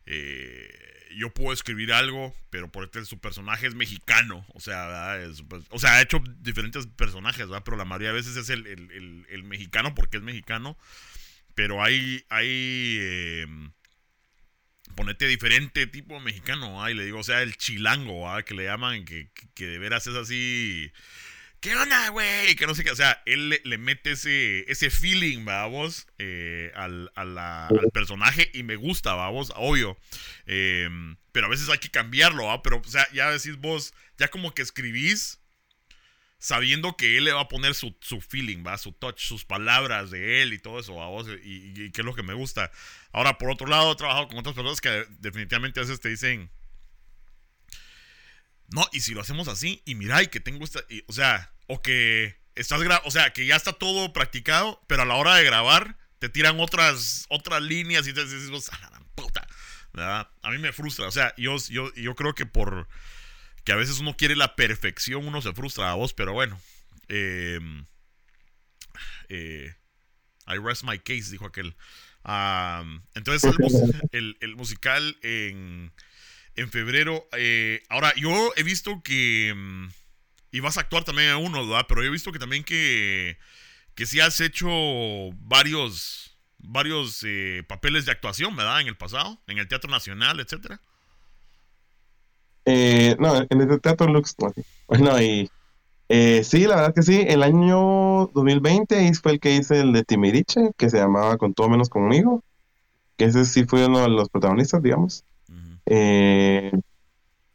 Eh, yo puedo escribir algo, pero por este su personaje es mexicano, o sea, pues, o sea, ha hecho diferentes personajes, ¿verdad? pero la mayoría de veces es el, mexicano porque es mexicano, pero hay, hay, eh, ponete diferente tipo mexicano, y le digo, o sea, el chilango, que le llaman, que, que de veras es así ¿qué onda, güey? Que no sé qué, o sea, él le, mete ese, ese feeling, vamos, eh, al, al, personaje y me gusta, vamos, obvio. Em, pero a veces hay que cambiarlo, ¿va? Pero, o sea, ya decís vos, ya como que escribís sabiendo que él le va a poner su, feeling, va, su touch, sus palabras de él y todo eso, vamos, y, y, que es lo que me gusta. Ahora, por otro lado, he trabajado con otras personas que definitivamente a veces te dicen, no, y si lo hacemos así, y mira, y que tengo esta, o sea, o que estás o sea, que ya está todo practicado, pero a la hora de grabar te tiran otras otras líneas y te dices, a la puta. A mí me frustra, o sea, yo, yo, yo creo que por que a veces uno quiere la perfección, uno se frustra a vos, pero bueno. Em, eh, I rest my case, dijo aquel. entonces, el, el, musical en, en febrero. Eh, ahora, yo he visto que em, y vas a actuar también a uno, ¿verdad? Pero he visto que también que, que sí has hecho varios, varios eh, papeles de actuación, ¿verdad? En el pasado, en el Teatro Nacional, etcétera. Eh, no, en el Teatro Lux, Bueno, y eh, sí, la verdad que sí. El año 2020 fue el que hice el de Timiriche, que se llamaba Con todo menos conmigo. Que ese sí fue uno de los protagonistas, digamos. eh,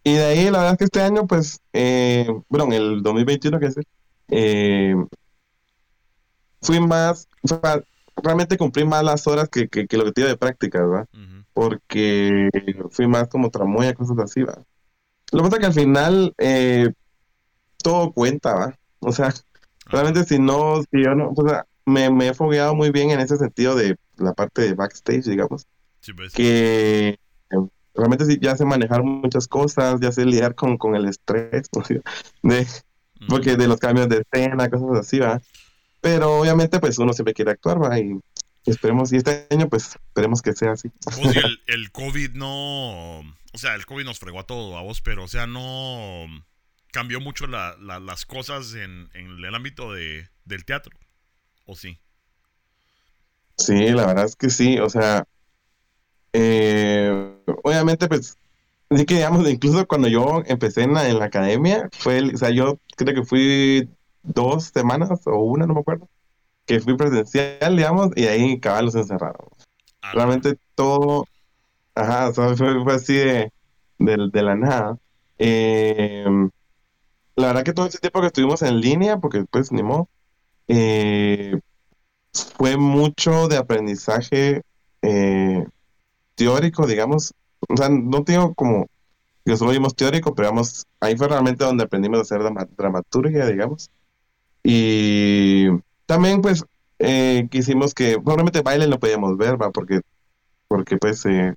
y de ahí, la verdad es que este año, pues, eh, bueno, en el 2021, que es, eh, fui más, realmente cumplí más las horas que, que, lo que tenía de práctica, ¿verdad? Porque fui más como tramoya, cosas así, ¿verdad? Lo que pasa es que al final eh, todo cuenta, ¿verdad? O sea, realmente si no, si yo no, o sea, me, me he fogueado muy bien en ese sentido de la parte de backstage, digamos. Sí, pues. Que realmente sí, ya sé manejar muchas cosas, ya sé lidiar con, con el estrés, de, porque de los cambios de escena, cosas así, va. Pero obviamente, pues uno siempre quiere actuar, va, y esperemos, y este año, pues esperemos que sea así. el, el COVID no, o sea, el COVID nos fregó a todo, a vos, pero, o sea, no cambió mucho la, las cosas en, en el ámbito de, del teatro, ¿o sí? Sí, la verdad es que sí, o sea, eh, obviamente, pues, sí que digamos, incluso cuando yo empecé en la, en la academia, fue, o sea, yo creo que fui dos semanas o una, no me acuerdo, que fui presencial, digamos, y ahí caballos encerrados encerraron. Ah, Realmente todo, ajá, fue, fue, así de, de, la nada. Eh, la verdad que todo ese tiempo que estuvimos en línea, porque después ni modo, eh, fue mucho de aprendizaje eh, teórico, digamos, o sea, no tengo como que solo vimos teórico, pero digamos, ahí fue realmente donde aprendimos a hacer dramaturgia, digamos. Y también, pues, eh, quisimos que, probablemente baile no podíamos ver, va, porque, porque pues, eh,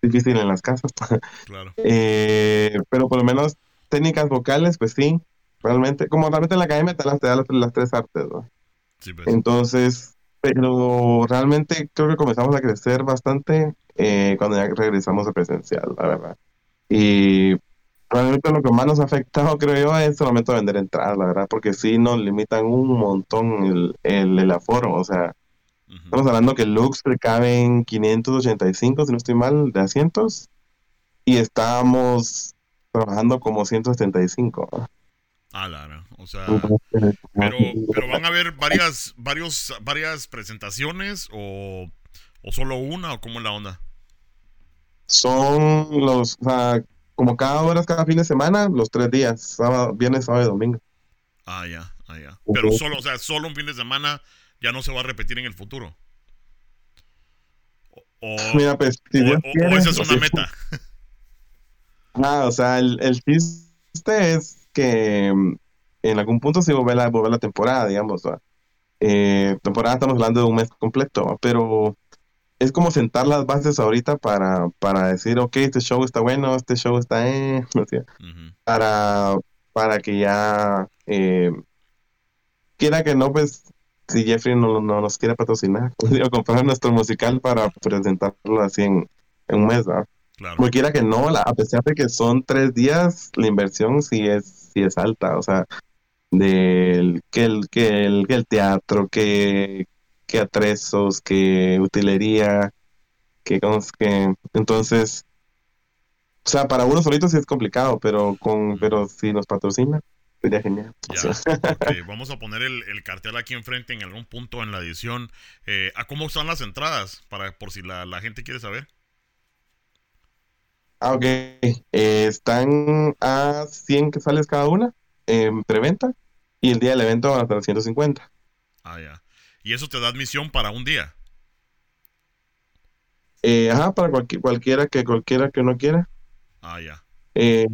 difícil en las casas. Claro. eh, pero por lo menos técnicas vocales, pues sí, realmente, como realmente en la academia te das, las, las, tres artes, ¿no? Sí, pues. Entonces, pero realmente creo que comenzamos a crecer bastante eh, cuando ya regresamos a presencial, la verdad. Y realmente lo que más nos ha afectado, creo yo, es el momento de vender entradas, la verdad, porque sí nos limitan un montón el, el, el aforo, o sea, estamos hablando que Lux caben 585, si no estoy mal, de asientos, y estábamos trabajando como 175. Ah, claro. O sea, pero, pero van a haber varias, varios, varias presentaciones o, o solo una o cómo es la onda. Son los, o sea, como cada hora, cada fin de semana, los tres días, sábado, viernes, sábado y domingo. Ah, ya, ah, ya. Pero solo, o sea, solo un fin de semana ya no se va a repetir en el futuro. O, Mira, pues, si o, o esa es una meta. Ah, o sea, el, el chiste es que mm, en algún punto se volver la, volver la temporada, digamos. Eh, temporada estamos hablando de un mes completo, pero es como sentar las bases ahorita para, para decir, ok, este show está bueno, este show está, eh, para, para que ya, eh, quiera que no, pues, si Jeffrey no, no nos quiere patrocinar, comprar nuestro musical para presentarlo así en, en un mes, ¿verdad? Claro. Porque quiera que no, la- a pesar de que son tres días, la inversión sí es, sí es alta, o sea, del que el, que el, que el teatro, que, que atrezos, que utilería, que, que entonces, o sea, para uno solito sí es complicado, pero con, pero si nos patrocina, sería genial. Ya, vamos a poner el, el cartel aquí enfrente en algún punto en la edición. Eh, ¿A cómo están las entradas? Para, por si la, la gente quiere saber. Ah, ok. Eh, están a 100 que sales cada una en preventa y el día del evento hasta 150. Ah, ya. Y eso te da admisión para un día. Eh, ajá, para cualqui- cualquiera que cualquiera que no quiera. Ah, ya. Eh,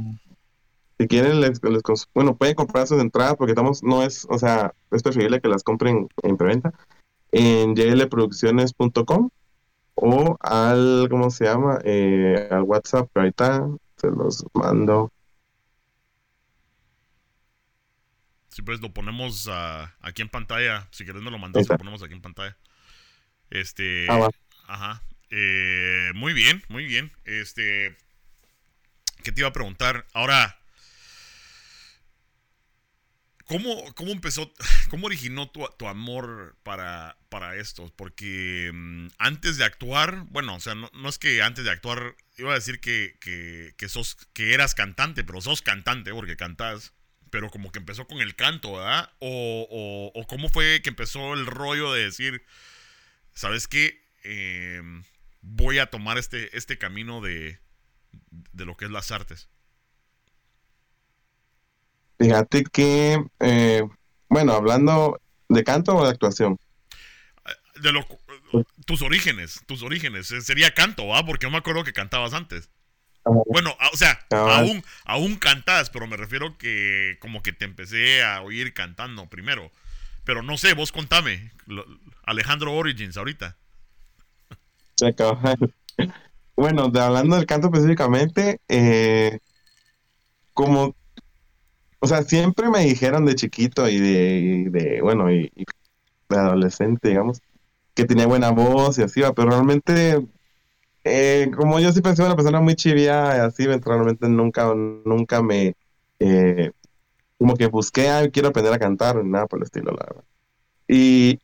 si quieren, les, les bueno, pueden comprar sus entradas porque estamos, no es, o sea, es preferible que las compren en preventa en ylproducciones.com o al, ¿cómo se llama? Eh, al WhatsApp, que ahorita se los mando. Sí, pues lo ponemos ah, aquí en pantalla. Si querés, nos lo mandas, lo ponemos aquí en pantalla. Este. Ah, va. Ajá. Eh, muy bien, muy bien. Este. ¿Qué te iba a preguntar? Ahora. ¿Cómo, cómo empezó, cómo originó tu, tu amor para, para esto? Porque mm, antes de actuar, bueno, o sea, no, no es que antes de actuar, iba a decir que, que, que sos, que eras cantante, pero sos cantante porque cantás, pero como que empezó con el canto, ¿verdad? O, o, cómo fue que empezó el rollo de decir, ¿sabes qué? Eh, voy a tomar este, este camino de, de lo que es las artes. Fíjate que, eh, bueno, hablando de canto o de actuación. De lo, tus orígenes, tus orígenes. eh, Sería canto, ¿ah? Porque yo me acuerdo que cantabas antes. Bueno, a- o sea, Ah. aún, aún cantas, pero me refiero que como que te empecé a oír cantando primero. Pero no sé, vos contame. Alejandro Origins ahorita. Bueno, de- hablando del canto específicamente, eh, como, o sea, siempre me dijeron de chiquito y de, y de bueno, y, y de adolescente, digamos, que tenía buena voz y así, va, pero realmente, eh, como yo siempre he sido una persona muy chiviada y así, realmente nunca, nunca me, eh, como que busqué, "Ay, quiero aprender a cantar, nada por el estilo, la verdad. Y,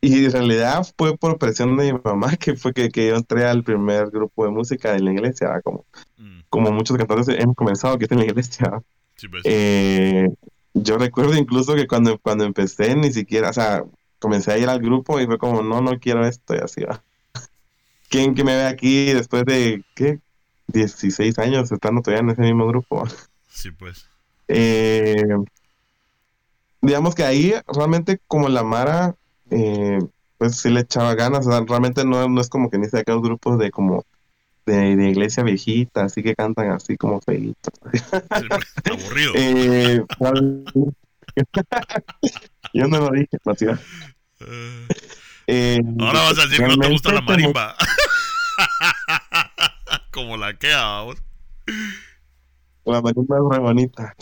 y en realidad fue por presión de mi mamá que fue que, que yo entré al primer grupo de música en la iglesia, ¿va? como, Mm, como muchos cantantes hemos comenzado que es en la iglesia. ¿va? Sí, pues. Eh, yo recuerdo incluso que cuando, cuando empecé ni siquiera, o sea, comencé a ir al grupo y fue como, no, no quiero esto y así va. ¿Quién que me ve aquí después de, qué? 16 años estando todavía en ese mismo grupo. Sí, pues. Eh, digamos que ahí realmente como la Mara, eh, pues sí le echaba ganas, o sea, realmente no, no es como que ni sea aquellos grupos de como de, de iglesia viejita, así que cantan así como feitos. Aburrido. Eh. Yo no lo dije, Matías. Eh, Eh, ahora vas a decir que no te gusta la marimba. Como la que vamos. La marimba es re bonita.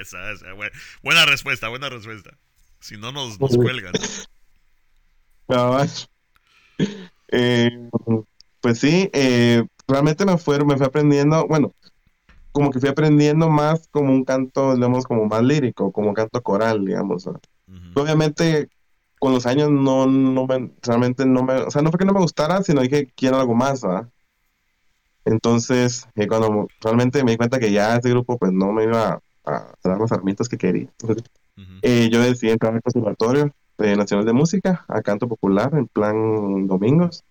esa, esa, buen- buena respuesta, buena respuesta. Si no nos, nos cuelgan. eh, pues sí, eh, realmente me fue, me fui aprendiendo, bueno, como que fui aprendiendo más como un canto, digamos, como más lírico, como canto coral, digamos. Obviamente, con los años no, no me, realmente no me, o sea, no fue que no me gustara, sino que quiero algo más, ¿verdad? Entonces, eh, cuando realmente me di cuenta que ya ese grupo, pues no me iba a, dar las armitas que quería. Eh, yo decidí entrar al Conservatorio Nacional de Música, a canto popular, en plan domingos.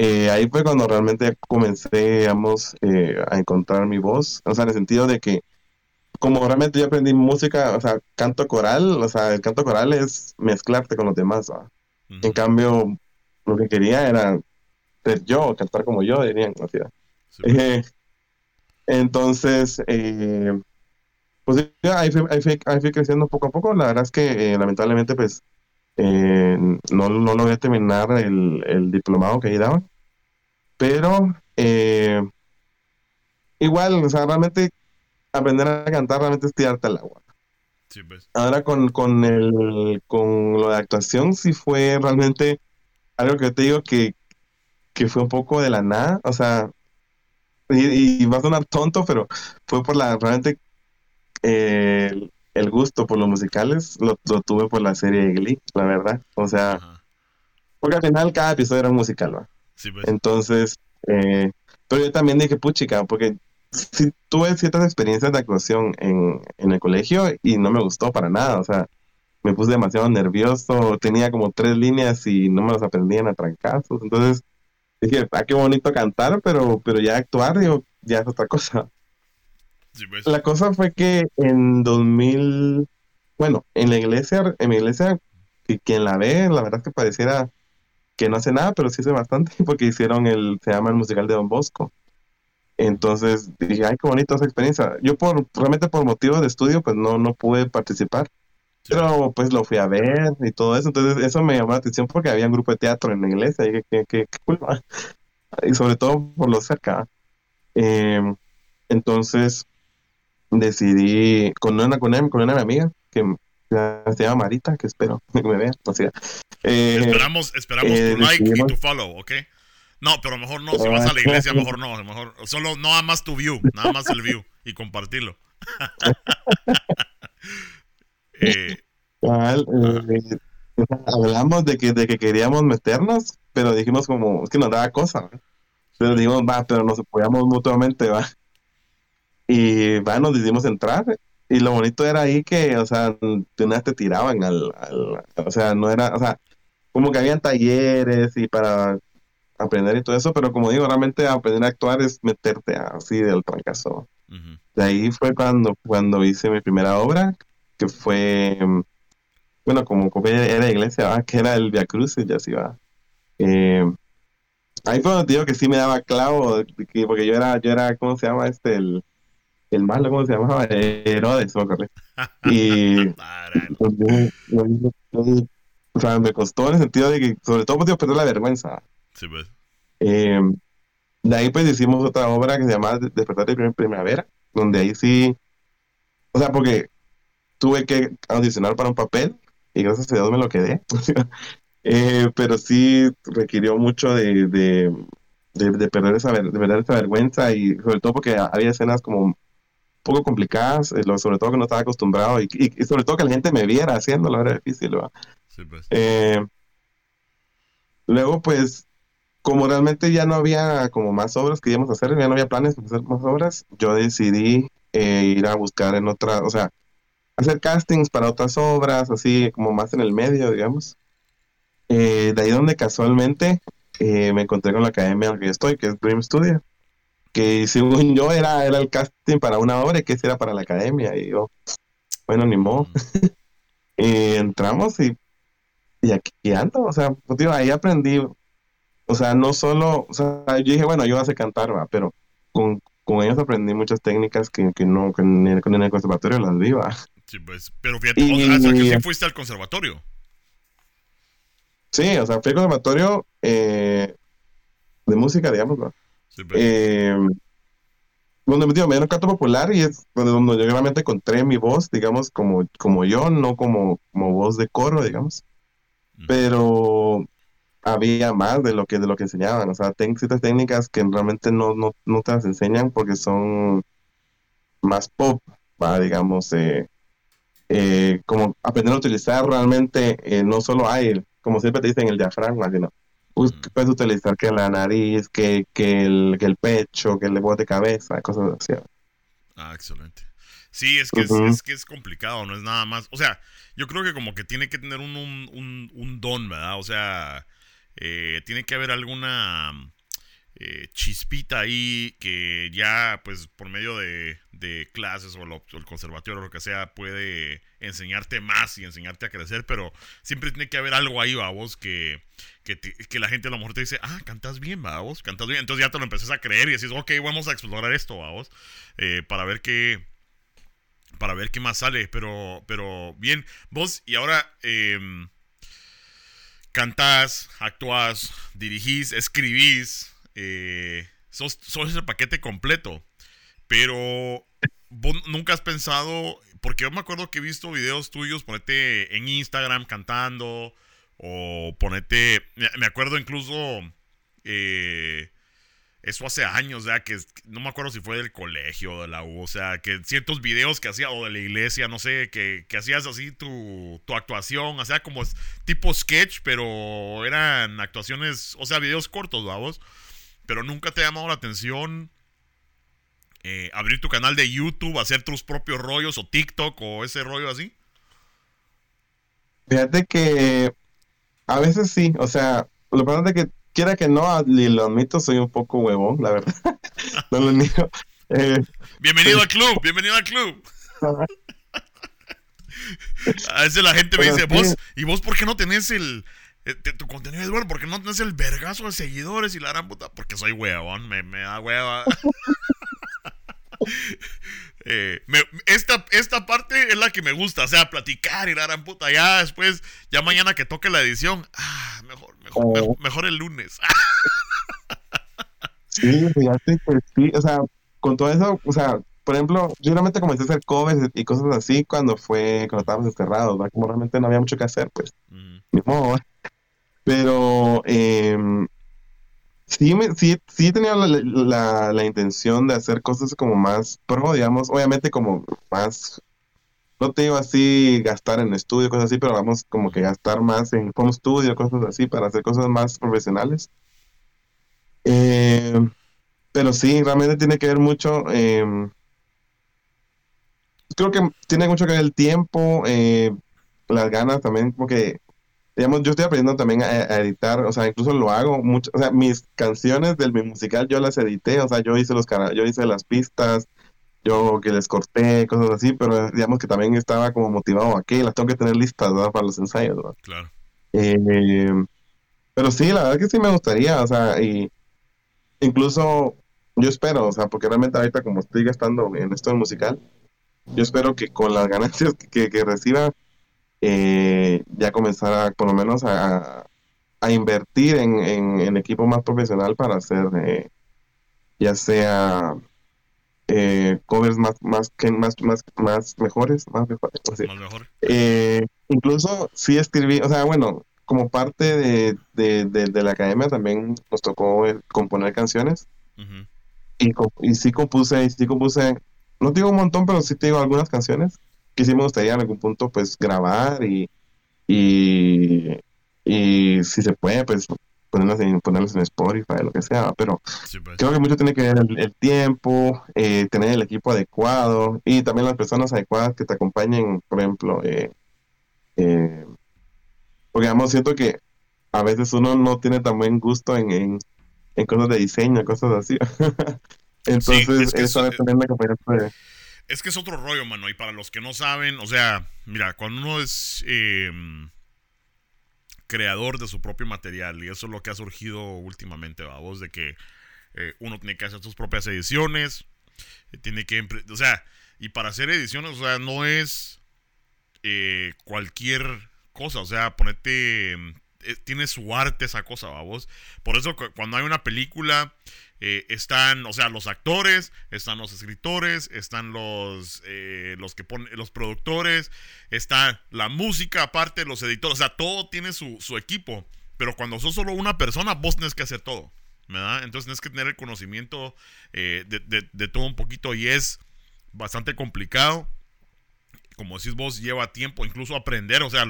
Eh, ahí fue cuando realmente comencé, digamos, eh, a encontrar mi voz, o sea, en el sentido de que como realmente yo aprendí música, o sea, canto coral, o sea, el canto coral es mezclarte con los demás, En cambio, lo que quería era ser yo, cantar como yo, dirían, o sea. Eh, entonces, pues ahí fui, ahí, fui, creciendo poco a poco, la verdad es que lamentablemente, pues, eh, no, no logré terminar el, el diplomado que ahí daban. Pero eh, igual, o sea, realmente aprender a cantar realmente es tirarte al agua. Pues. Ahora con, con, el, con lo de actuación sí fue realmente algo que te digo que, que fue un poco de la nada. O sea, y, va a sonar tonto, pero fue por la realmente eh, el gusto por los musicales lo, tuve por la serie de Glee, la verdad. O sea, porque al final cada episodio era musical, ¿va? Sí, pues. Entonces, eh, pero yo también dije, puchica, porque sí tuve ciertas experiencias de actuación en, en el colegio y no me gustó para nada. O sea, me puse demasiado nervioso, tenía como tres líneas y no me las aprendían a trancazos. Entonces, dije, ah, qué bonito cantar, pero, pero ya actuar, digo, ya es otra cosa. Pues. La cosa fue que en 2000, bueno, en la iglesia, en mi iglesia, que quien la ve, la verdad es que pareciera que no hace nada, pero sí hace bastante, porque hicieron el, se llama el musical de Don Bosco. Entonces dije, ay, qué bonita esa experiencia. Yo por, realmente por motivos de estudio, pues no, no pude participar. Pero pues lo fui a ver y todo eso. Entonces eso me llamó la atención porque había un grupo de teatro en la iglesia. Y qué, qué, cool. Y sobre todo por lo cerca. Em, entonces, decidí con una, con una, con una amiga que se llama Marita, que espero que me vea. O sea, eh, esperamos esperamos eh, tu like y tu follow, ¿ok? No, pero mejor no, si vas a la iglesia, mejor no, mejor solo no más tu view, nada más el view y compartirlo. eh, eh, hablamos de que, de que queríamos meternos, pero dijimos como, es que nos daba cosa, pero dijimos, va, pero nos apoyamos mutuamente, va. Y va, nos decidimos entrar. Y lo bonito era ahí que, o sea, de una te tiraban al, o sea, no era, o sea, como que habían talleres y para aprender y todo eso, pero como digo, realmente aprender a actuar es meterte así del fracaso. De ahí fue cuando, cuando hice mi primera obra, que fue, bueno, como era iglesia, que era el Via Crucis, ya así va. Eh, ahí fue donde digo que sí me daba clavo, porque yo era, yo era, ¿cómo se llama este? El, el malo, ¿cómo se llamaba? Herodes, acuerdo. Y. o sea, me costó en el sentido de que, sobre todo, pues, perder la vergüenza. Sí, pues. Eh, de ahí, pues, hicimos otra obra que se llamaba Despertar de Primavera, donde ahí sí. O sea, porque tuve que audicionar para un papel y gracias a Dios me lo quedé. eh, pero sí requirió mucho de, de, de, perder esa, de perder esa vergüenza y sobre todo porque había escenas como poco complicadas, eh, sobre todo que no estaba acostumbrado y, sobre todo que la gente me viera haciéndolo era difícil. Pues. Eh, luego, pues, como realmente ya no había como más obras que íbamos a hacer, ya no había planes de hacer más obras, yo decidí eh, ir a buscar en otra, o sea, hacer castings para otras obras, así como más en el medio, digamos. de ahí donde casualmente me encontré con la academia en la que estoy, que es Dream Studio que según yo era, era el casting para una obra y que era para la academia. Y yo, bueno, ni modo. y entramos y, y aquí ando, o sea, pues, ahí aprendí, o sea, no solo, o sea, yo dije, bueno, yo a cantar, va, pero con, con ellos aprendí muchas técnicas que, que no, que en, el, en el conservatorio las vi, va. Sí, pues, pero fíjate, o sea, que sí fuiste al conservatorio. Sí, o sea, fui al conservatorio eh, de música, digamos, ¿no? Eh, donde me dieron canto popular y es donde, donde, yo realmente encontré mi voz, digamos, como, como yo, no como, como voz de coro, digamos. Pero había más de lo que de lo que enseñaban. O sea, ten ciertas técnicas que realmente no, no, no te las enseñan porque son más pop, ¿va? digamos, eh, eh, como aprender a utilizar realmente eh, no solo hay, como siempre te dicen, el diafragma, sino puedes utilizar que la nariz, que, que, el, que el pecho, que el de cabeza, cosas así. Ah, excelente. Sí, es que, es, que es complicado, no es nada más. O sea, yo creo que como que tiene que tener un, un, un, don, ¿verdad? O sea, eh, tiene que haber alguna eh, chispita ahí que ya, pues, por medio de, clases o, el conservatorio o lo que sea, puede enseñarte más y enseñarte a crecer, pero siempre tiene que haber algo ahí, vos que, que, la gente a lo mejor te dice, ah, cantas bien, vos, cantas bien. Entonces ya te lo empezás a creer y decís, ok, vamos a explorar esto, vamos, eh, para ver qué para ver qué más sale, pero, pero bien, vos y ahora eh, cantás, actuás, dirigís, escribís, eh, sos, el paquete completo. Pero vos nunca has pensado, porque yo me acuerdo que he visto videos tuyos, ponete en Instagram cantando, o ponete, me acuerdo incluso, eh, eso hace años, ya que no me acuerdo si fue del colegio de la U, o sea, que ciertos videos que hacía, o de la iglesia, no sé, que, que hacías así tu, tu, actuación, o sea, como tipo sketch, pero eran actuaciones, o sea, videos cortos, vamos pero nunca te ha llamado la atención eh, abrir tu canal de YouTube, hacer tus propios rollos o TikTok o ese rollo así? Fíjate que a veces sí, o sea, lo importante es que quiera que no, lo admito, soy un poco huevón, la verdad. no lo niego. Eh, bienvenido al club, bienvenido al club. a veces la gente me dice, vos, ¿y vos por qué no tenés el, eh, tu contenido es bueno porque no tienes el vergazo de seguidores y la gran puta. Porque soy huevón, me, me da hueva. Eh, esta, esta parte es la que me gusta, o sea, platicar y la gran puta. Ya después, ya mañana que toque la edición, ah, mejor, mejor, mejor, el lunes. sí, fíjate, pues sí, o sea, con todo eso, o sea, por ejemplo, yo realmente comencé a hacer covers y cosas así cuando fue, cuando estábamos encerrados, ¿verdad? Como realmente no había mucho que hacer, pues, ni modo, pero eh, sí, me, sí, sí tenía la, la, intención de hacer cosas como más pro, digamos, obviamente como más, no te digo así gastar en estudio, cosas así, pero vamos como que gastar más en home studio, cosas así, para hacer cosas más profesionales. Eh, pero sí, realmente tiene que ver mucho. Eh, creo que tiene mucho que ver el tiempo, eh, las ganas también, porque digamos, yo estoy aprendiendo también a, editar, o sea, incluso lo hago mucho, o sea, mis canciones del mi musical yo las edité, o sea, yo hice los yo hice las pistas, yo que les corté, cosas así, pero digamos que también estaba como motivado aquí, las tengo que tener listas ¿verdad? para los ensayos, ¿verdad? Claro. Eh, pero sí, la verdad que sí me gustaría, o sea, y incluso yo espero, o sea, porque realmente ahorita como estoy gastando en esto del musical, yo espero que con las ganancias que, que reciba, eh, ya comenzar a, por lo menos a, a invertir en, en, equipo más profesional para hacer eh, ya sea eh, covers más más que más más más mejores más mejores eh, incluso sí escribí o sea bueno como parte de, de, la academia también nos tocó componer canciones. Y, y sí compuse y sí compuse no digo un montón pero sí te digo algunas canciones que sí me gustaría en algún punto pues grabar y, y, si se puede pues ponerlas en, ponerlas en Spotify, lo que sea, pero pues. creo que mucho tiene que ver el, tiempo, eh, tener el equipo adecuado y también las personas adecuadas que te acompañen, por ejemplo, eh, eh, porque además siento que a veces uno no tiene tan buen gusto en, en, cosas de diseño, cosas así. Entonces, eso es tener la compañía es que es otro rollo, mano. Y para los que no saben, o sea, mira, cuando uno es em, creador de su propio material, y eso es lo que ha surgido últimamente, vos, de que eh, uno tiene que hacer sus propias ediciones, eh, tiene que, o sea, y para hacer ediciones, o sea, no es eh, cualquier cosa, o sea, ponete, em, tiene su arte esa cosa, vos. Por eso cuando hay una película eh, están, o sea, los actores, están los escritores, están los, eh, los que ponen, los productores, está la música aparte, los editores, o sea, todo tiene su, equipo. pero cuando sos solo una persona, vos tenés que hacer todo, ¿verdad? Entonces tienes que tener el conocimiento eh, de, todo un poquito y es bastante complicado. Como decís vos, lleva tiempo incluso aprender, o sea,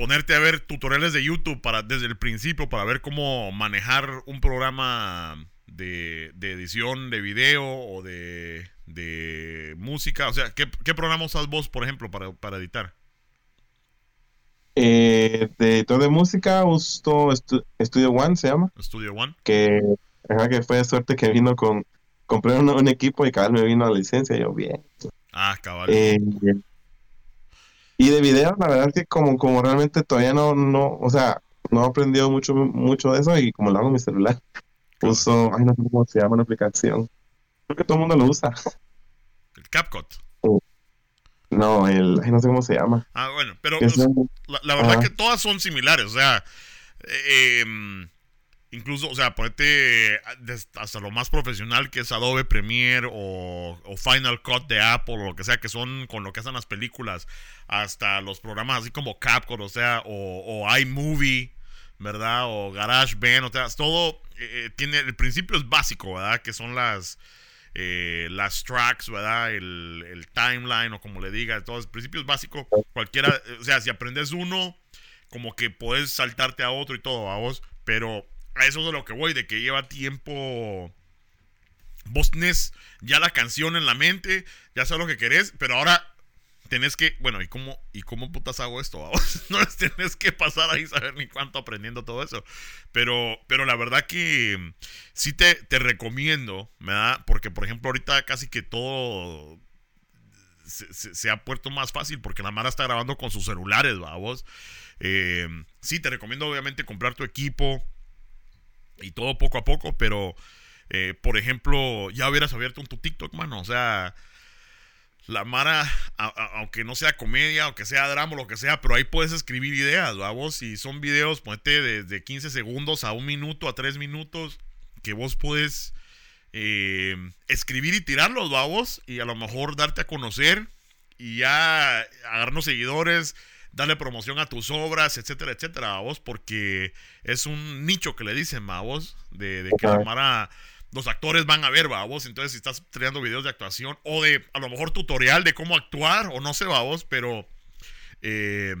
ponerte a ver tutoriales de YouTube para, desde el principio para ver cómo manejar un programa de, edición de video o de, música. O sea, ¿qué, programa usas vos, por ejemplo, para, para editar? Eh, de editor de música uso Studio One, se llama. Studio One. Que, que fue suerte que vino con. Compré un, equipo y cabal me vino la licencia. Y yo, bien. Ah, cabal. Eh, y de video, la verdad es que como, como realmente todavía no, no, o sea, no he aprendido mucho, mucho de eso y como lo hago en mi celular, uso, ay, no sé cómo se llama la aplicación. Creo que todo el mundo lo usa. El CapCut. No, el, no sé cómo se llama. Ah, bueno, pero la, verdad que todas son similares, o sea, eh, em, incluso, o sea, ponete hasta lo más profesional que es Adobe Premiere o, Final Cut de Apple o lo que sea, que son con lo que hacen las películas, hasta los programas así como Capcom, o sea, o, iMovie, ¿verdad? O GarageBand, o sea, todo eh, eh, tiene, el principio es básico, ¿verdad? Que son las eh, las tracks, ¿verdad? El, timeline o como le diga, todo es principios básicos. Cualquiera, o sea, si aprendes uno, como que puedes saltarte a otro y todo, a vos, pero a eso es de lo que voy, de que lleva tiempo. Vos tenés ya la canción en la mente, ya sabes lo que querés, pero ahora tenés que, bueno, ¿y cómo, y cómo putas hago esto? no tenés que pasar ahí saber ni cuánto aprendiendo todo eso. Pero, pero la verdad que sí te, te recomiendo, ¿verdad? Porque, por ejemplo, ahorita casi que todo se, ha puesto más fácil porque la Mara está grabando con sus celulares, vamos. Eh, sí, te recomiendo obviamente comprar tu equipo y todo poco a poco, pero, eh, por ejemplo, ya hubieras abierto un tu TikTok, mano. O sea, la Mara, aunque no sea comedia, aunque sea drama lo que sea, pero ahí puedes escribir ideas, vos. Y son videos, ponete desde 15 segundos a un minuto, a tres minutos, que vos puedes eh, escribir y tirarlos, vos. Y a lo mejor darte a conocer y ya agarrarnos seguidores, darle promoción a tus obras, etcétera, etcétera, vos. Porque es un nicho que le dicen, vos, de, de que la Mara los actores van a ver, vos. Entonces, si estás creando videos de actuación o de a lo mejor tutorial de cómo actuar o no sé, vos, pero eh,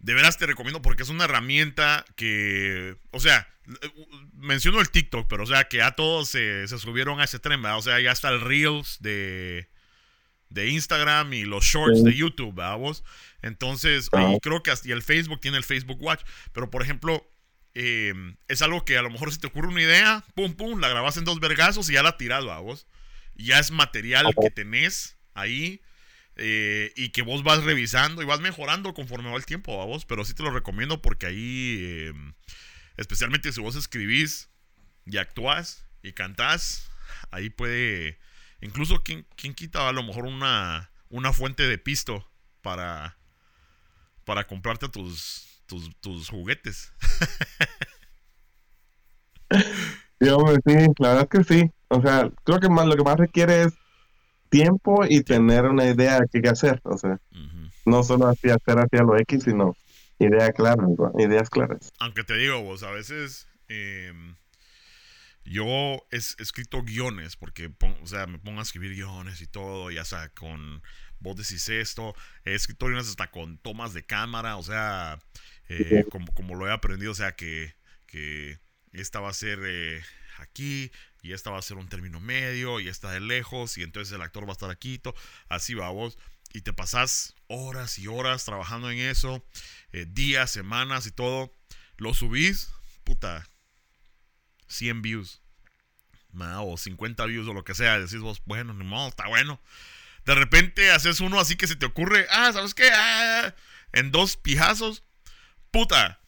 de veras te recomiendo porque es una herramienta que, o sea, menciono el TikTok, pero o sea, que a todos se, subieron a ese tren, ¿verdad? O sea, ya está el Reels de, de Instagram y los Shorts de YouTube, vos. Entonces, creo que hasta y el Facebook tiene el Facebook Watch, pero por ejemplo, Em, es algo que a lo mejor si te ocurre una idea, pum, pum, la grabas en dos vergazos y ya la tiras, a vos. Ya es material que tenés ahí eh, y que vos vas revisando y vas mejorando conforme va el tiempo, a vos. Pero sí te lo recomiendo porque ahí, em, especialmente si vos escribís y actuás y cantás, ahí puede, incluso quien, quien quita a lo mejor una, una fuente de pisto para, para comprarte tus, tus, juguetes. sí, la verdad es que sí. O sea, creo que más, lo que más requiere es tiempo y tener una idea de qué hacer. O sea, no solo así hacer hacia lo X, sino ideas claras, ideas claras. Aunque te digo, vos, a veces em, yo he escrito guiones, porque, o sea, me pongo a escribir guiones y todo, ya sea con vos decís esto, he escrito guiones hasta con tomas de cámara, o sea, eh, como, lo he aprendido, o sea, que, que esta va a ser eh, aquí y esta va a ser un término medio y esta de lejos y entonces el actor va a estar aquí, así va vos. Y te pasas horas y horas trabajando en eso, eh, días, semanas y todo. Lo subís, puta, 100 views. o 50 views o lo que sea. Decís vos, bueno, ni modo, está bueno. De repente haces uno así que se te ocurre, ah, ¿sabes qué? Ah, en dos pijazos puta,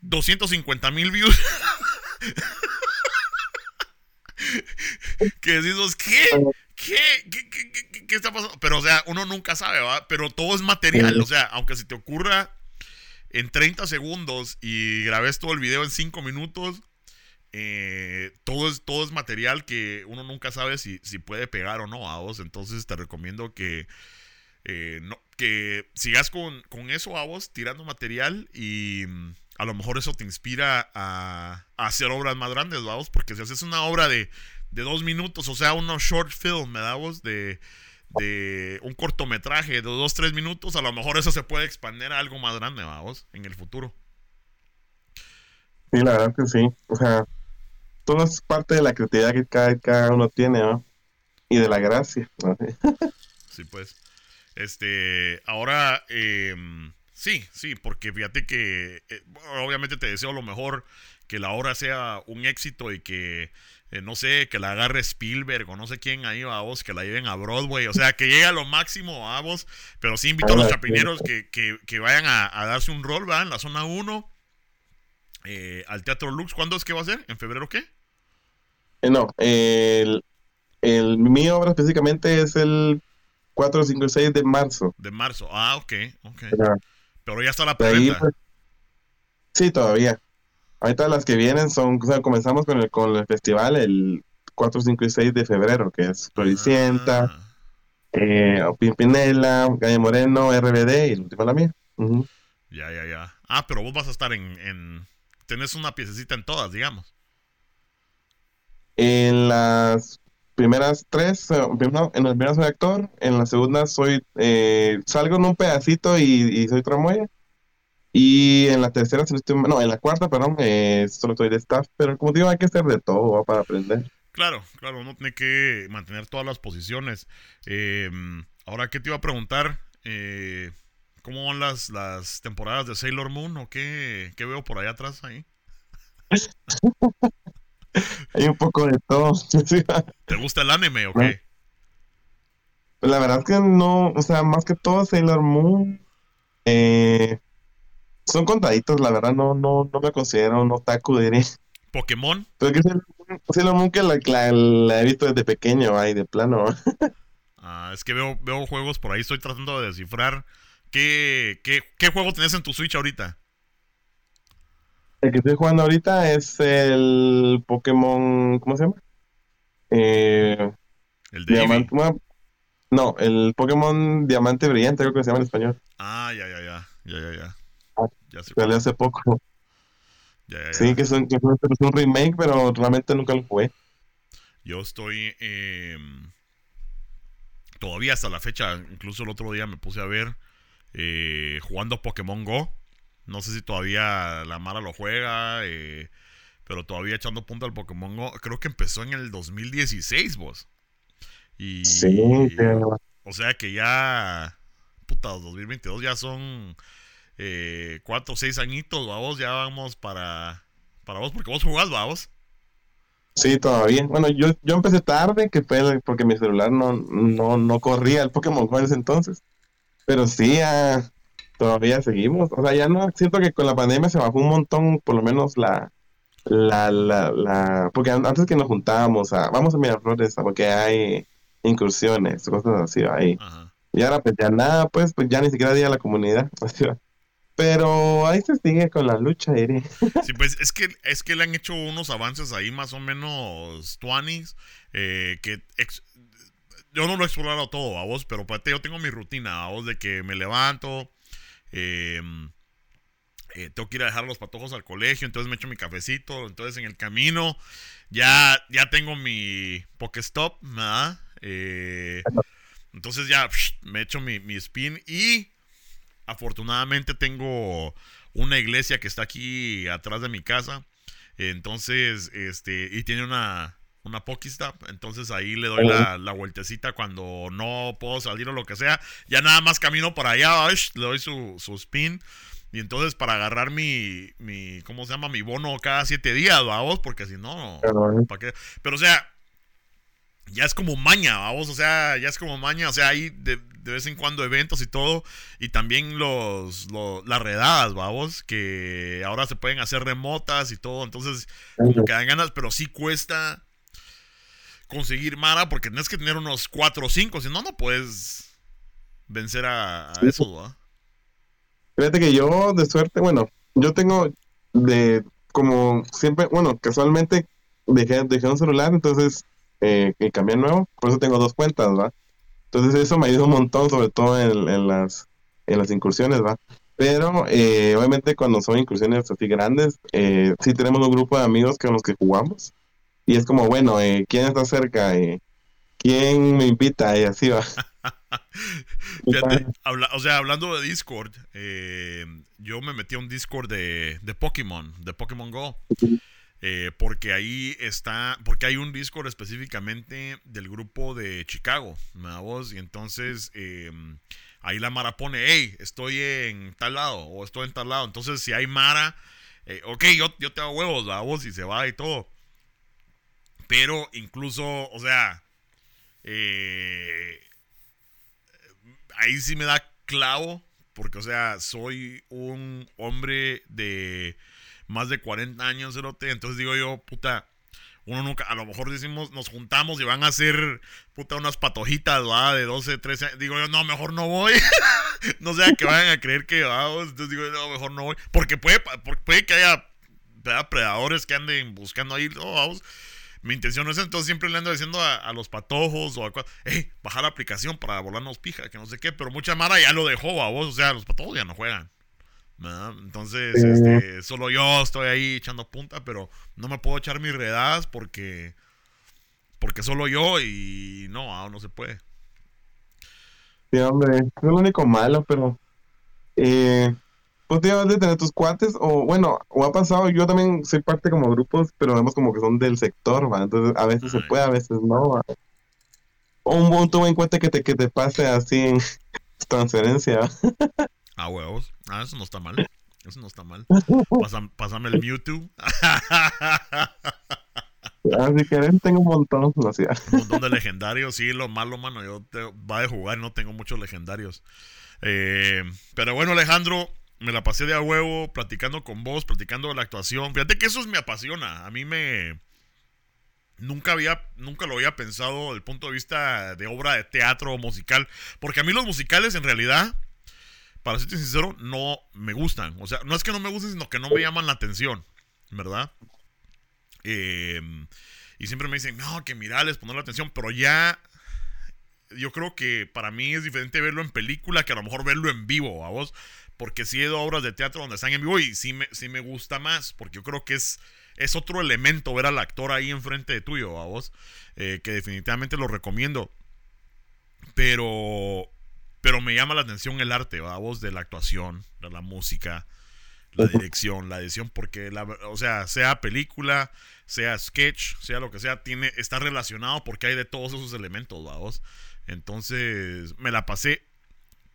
250 mil views. que decimos, ¿qué? ¿Qué? ¿Qué, ¿Qué, qué, está pasando? Pero, o sea, uno nunca sabe, ¿va? Pero todo es material. O sea, aunque se te ocurra en 30 segundos y grabes todo el video en 5 minutos, eh, todo, es, todo es material que uno nunca sabe si, si puede pegar o no a vos. Entonces te recomiendo que eh, no, que sigas con, con eso a vos, tirando material y mm, a lo mejor eso te inspira a, hacer obras más grandes, vamos, porque si haces una obra de, de dos minutos, o sea, unos short film, ¿me damos? De, de un cortometraje de dos, tres minutos, a lo mejor eso se puede expandir a algo más grande, vamos, en el futuro. Sí, la verdad que sí. O sea, todo es parte de la creatividad que cada, cada uno tiene, ¿no? Y de la gracia. sí, pues. Este, ahora, em, sí, sí, porque fíjate que eh, obviamente te deseo lo mejor, que la obra sea un éxito y que, eh, no sé, que la agarre Spielberg o no sé quién ahí a vos, que la lleven a Broadway, o sea, que llegue a lo máximo a vos, pero sí invito a los chapineros que, que, vayan a, darse un rol, ¿verdad? En la zona 1, eh, al Teatro Lux, ¿cuándo es que va a ser? ¿En febrero qué? No, el, el, mi obra específicamente es el 4, 5 y 6 de marzo. De marzo, ah, ok, ok. Pero ya está la preventa. Pues, sí, todavía. Ahorita las que vienen son, o sea, comenzamos con el, con el festival el 4, 5 y 6 de febrero, que es Floricienta, ah. eh, Pimpinela, Calle Moreno, RBD y el último la mía. Ya, ya, ya. Ah, pero vos vas a estar en, en... Tenés una piececita en todas, digamos. En las primeras tres, eh, en la primera soy actor, en la segunda soy, eh, salgo en un pedacito y, soy tramoya. Y en la tercera, no, en la cuarta, perdón, eh, solo estoy de staff, pero como digo, hay que hacer de todo para aprender. Claro, claro, uno tiene que mantener todas las posiciones. ahora, ¿qué te iba a preguntar? ¿Cómo van las, las temporadas de Sailor Moon o qué, qué veo por allá atrás ahí? Hay un poco de todo. ¿Te gusta el anime o qué? Pues la verdad es que no, o sea, más que todo Sailor Moon. Eh, son contaditos, la verdad, no, no, no me considero un otaku, diré. ¿Pokémon? Pero que Sailor Moon que la, la, he visto desde pequeño, ahí de plano. ah, es que veo, veo juegos por ahí, estoy tratando de descifrar. ¿Qué, qué, qué juego tenés en tu Switch ahorita? El que estoy jugando ahorita es el Pokémon. ¿Cómo se llama? Eh, el Diamante. No, el Pokémon Diamante Brillante, creo que se llama en español. Ah, ya, ya, ya. Ya, ya, ya. Ah, ya salió hace poco. Ya, ya, Sí, que es, un, que es un remake, pero realmente nunca lo jugué. Yo estoy. Eh, todavía hasta la fecha, incluso el otro día me puse a ver eh, jugando Pokémon Go. No sé si todavía la Mara lo juega, eh, pero todavía echando punta al Pokémon Go. Creo que empezó en el 2016, vos. Y, sí, O sea que ya. Puta, 2022 ya son eh, cuatro o seis añitos, vos. Ya vamos para, para vos, porque vos jugás, vos. Sí, todavía. Bueno, yo, yo empecé tarde, que fue porque mi celular no, no, no corría el Pokémon Go en ese entonces. Pero sí, ya todavía seguimos. O sea, ya no, siento que con la pandemia se bajó un montón, por lo menos la, la, la, la, porque antes que nos juntábamos a, vamos a mirar flores, porque hay incursiones, cosas así ahí. Y ahora pues ya nada, pues, pues ya ni siquiera día la comunidad. Pero ahí se sigue con la lucha, diré. Sí, pues es que, es que le han hecho unos avances ahí más o menos tuanis, eh, que yo no lo he explorado todo a vos, pero pues, yo tengo mi rutina a vos de que me levanto, Em, eh, tengo que ir a dejar los patojos al colegio, entonces me echo mi cafecito, entonces en el camino ya, ya tengo mi Pokestop, ¿verdad? Eh, entonces ya me echo mi, mi spin y afortunadamente tengo una iglesia que está aquí atrás de mi casa. Entonces, este, y tiene una, una Pokestop. Entonces ahí le doy la, la, vueltecita cuando no puedo salir o lo que sea. Ya nada más camino para allá, le doy su, su spin. Y entonces para agarrar mi, mi, ¿cómo se llama? Mi bono cada siete días, vamos, porque si no, ¿para qué? Pero o sea, ya es como maña, vamos, o sea, ya es como maña, o sea, hay de, de vez en cuando eventos y todo, y también los, las redadas, vamos, que ahora se pueden hacer remotas y todo, entonces como que dan ganas, pero sí cuesta conseguir Mara porque tienes que tener unos 4 o 5, si no, no puedes vencer a, eso, Fíjate que yo, de suerte, bueno, yo tengo de, como siempre, bueno, casualmente dejé, dejé un celular, entonces, eh, y cambié nuevo, por eso tengo dos cuentas, ¿va? Entonces eso me ayuda un montón, sobre todo en, las, en las incursiones, ¿va? Pero eh, obviamente cuando son incursiones así grandes, eh, sí tenemos un grupo de amigos con los que jugamos. Y es como, bueno, eh, ¿quién está cerca? Eh, ¿Quién me invita? Y así va. o sea, hablando de Discord, yo me metí a un Discord de, de Pokémon, de Pokémon Go. porque ahí está, porque hay un Discord específicamente del grupo de Chicago, ¿me voz? Y entonces ahí la Mara pone, hey, estoy en tal lado o estoy en tal lado. Entonces, si hay Mara, eh, ok, yo, yo te hago huevos, la voz y se va y todo. Pero incluso, o sea, eh, ahí sí me da clavo, porque, o sea, soy un hombre de más de 40 años, entonces digo yo, puta uno nunca, a lo mejor decimos, nos juntamos y van a hacer, puta, unas patojitas, ¿va? De 12, 13 años. Digo yo, no, mejor no voy. no sea que vayan a creer que vamos. Entonces digo, no, mejor no voy. Porque puede, puede que haya predadores que anden buscando ahí, no, vamos. Mi intención no es entonces siempre le ando diciendo a, los patojos o a hey, bajar la aplicación para volarnos pija, que no sé qué, pero mucha mara ya lo dejó a vos, o sea, los patojos ya no juegan. Entonces, este, solo yo estoy ahí echando punta, pero no me puedo echar mis redadas porque porque solo yo y no, no se puede. Sí, hombre, es lo único malo, pero eh, pues debes de tener tus cuates, o bueno, o ha pasado, yo también soy parte como grupos, pero vemos como que son del sector, ¿va? Entonces a veces se puede, a veces no. O un buen cuate que te, que te pase así en transferencia. Ah, huevos. Ah, eso no está mal. Eso no está mal. Pásame, el Mewtwo. Ah, si querés, tengo un montón. Un montón de legendarios. Sí, lo malo, mano. Yo te, va de jugar no tengo muchos legendarios. Eh, pero bueno, Alejandro, me la pasé de a huevo platicando con vos, platicando de la actuación. Fíjate que eso me apasiona. A mí me. Nunca había, nunca lo había pensado desde el punto de vista de obra de teatro o musical. Porque a mí los musicales en realidad para ser sincero, no me gustan. O sea, no es que no me gusten, sino que no me llaman la atención, ¿verdad? Em, y siempre me dicen, no, que mirales, poner la atención, pero ya yo creo que para mí es diferente verlo en película que a lo mejor verlo en vivo, a vos, porque sí he ido obras de teatro donde están en vivo y sí me, sí me gusta más, porque yo creo que es, es otro elemento ver al actor ahí enfrente de tuyo, a vos, eh, que definitivamente lo recomiendo. Pero pero me llama la atención el arte, ¿va? voz de la actuación, de la música, la dirección, la edición, porque, la, o sea, sea película, sea sketch, sea lo que sea, tiene, está relacionado porque hay de todos esos elementos, vos. Entonces, me la pasé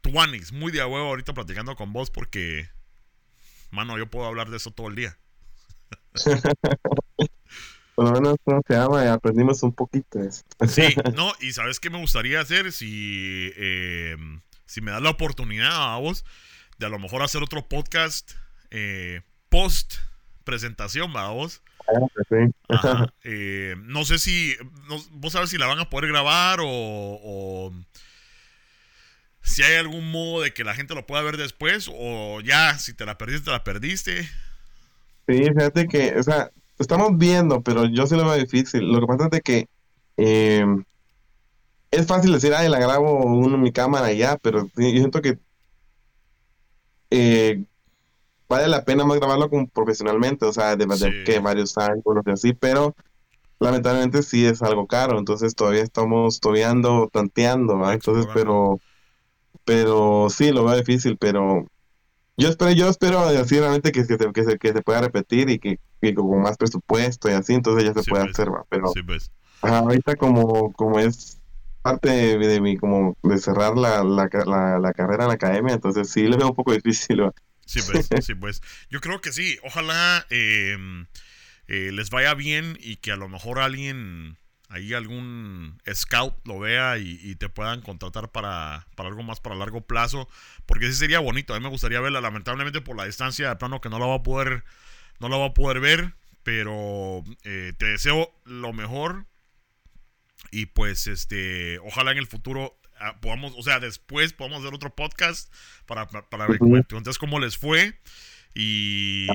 tuanis, muy de a huevo ahorita platicando con vos porque, mano, yo puedo hablar de eso todo el día. por lo menos no se llama y aprendimos un poquito eso. Sí, no, y sabes qué me gustaría hacer si, eh, si me das la oportunidad a vos de a lo mejor hacer otro podcast eh, post presentación, ¿va vos? Ah, eh, no sé si, vos sabes si la van a poder grabar o, o, si hay algún modo de que la gente lo pueda ver después o ya, si te la perdiste, te la perdiste. Sí, fíjate que, o sea, estamos viendo, pero yo sí lo veo difícil. Lo que pasa es que eh, es fácil decir, ay, la grabo uno en mi cámara y ya, pero yo siento que eh, vale la pena más grabarlo como profesionalmente, o sea, de, que varios ángulos y así, pero lamentablemente sí es algo caro, entonces todavía estamos tobeando, tanteando, Entonces, pero, pero sí, lo veo difícil, pero yo espero, yo espero así realmente que, que, se, que, se, que se pueda repetir y que, con más presupuesto y así, entonces ya se puede pues. hacer, pero pues. ahorita como, como es parte de, mi, como de cerrar la, la, la, carrera en la academia, entonces sí le veo un poco difícil. Sí, pues, sí, pues. Yo creo que sí, ojalá em, eh, les vaya bien y que a lo mejor alguien ahí algún scout lo vea y, te puedan contratar para, para, algo más para largo plazo. Porque sí sería bonito. A mí me gustaría verla. Lamentablemente por la distancia de plano que no la va a poder. No la va a poder ver. Pero eh, te deseo lo mejor. Y pues este. Ojalá en el futuro ah, podamos. O sea, después podamos hacer otro podcast. Para, para, ver entonces cómo les fue. Y.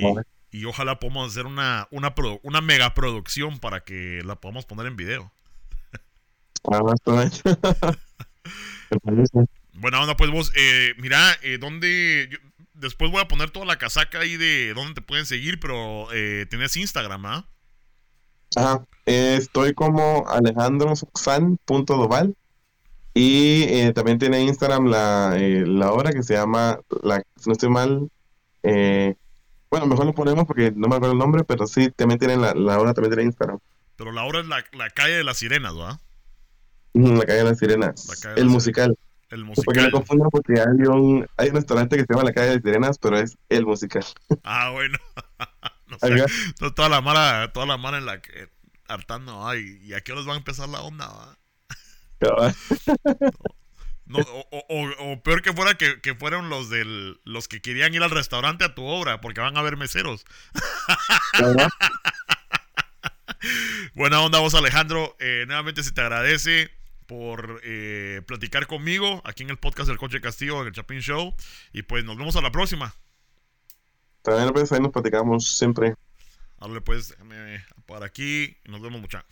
Y ojalá podamos hacer una, una, una mega producción para que la podamos poner en video. Buena onda, pues vos, eh, mira, eh, ¿dónde? después voy a poner toda la casaca ahí de dónde te pueden seguir, pero eh, tienes Instagram, ¿ah? Ajá, estoy como alejandrosan.doval y eh, también tiene Instagram la, eh, la obra que se llama, la, si no estoy mal, eh, bueno, mejor lo ponemos porque no me acuerdo el nombre, pero sí, también tiene la, la obra, también tiene Instagram. Pero la obra es la, la calle de las sirenas, ¿verdad? La calle de las sirenas, el musical. El musical. Porque no confundo porque hay un, hay un restaurante que se llama La Calle de las Sirenas, pero es el musical. Ah, bueno. no sé, toda la mala, toda la mala en la que hartando, ay, ¿y a qué horas van a empezar la onda? ¿va? No, o, peor que fuera que, fueron los del los que querían ir al restaurante a tu obra porque van a ver meseros. Buena onda vos Alejandro, eh, nuevamente se te agradece por eh, platicar conmigo aquí en el podcast del Coche Castillo, en el Chapin Show y pues nos vemos a la próxima. También pues ahí nos platicamos siempre. Hable pues por aquí y nos vemos mucha.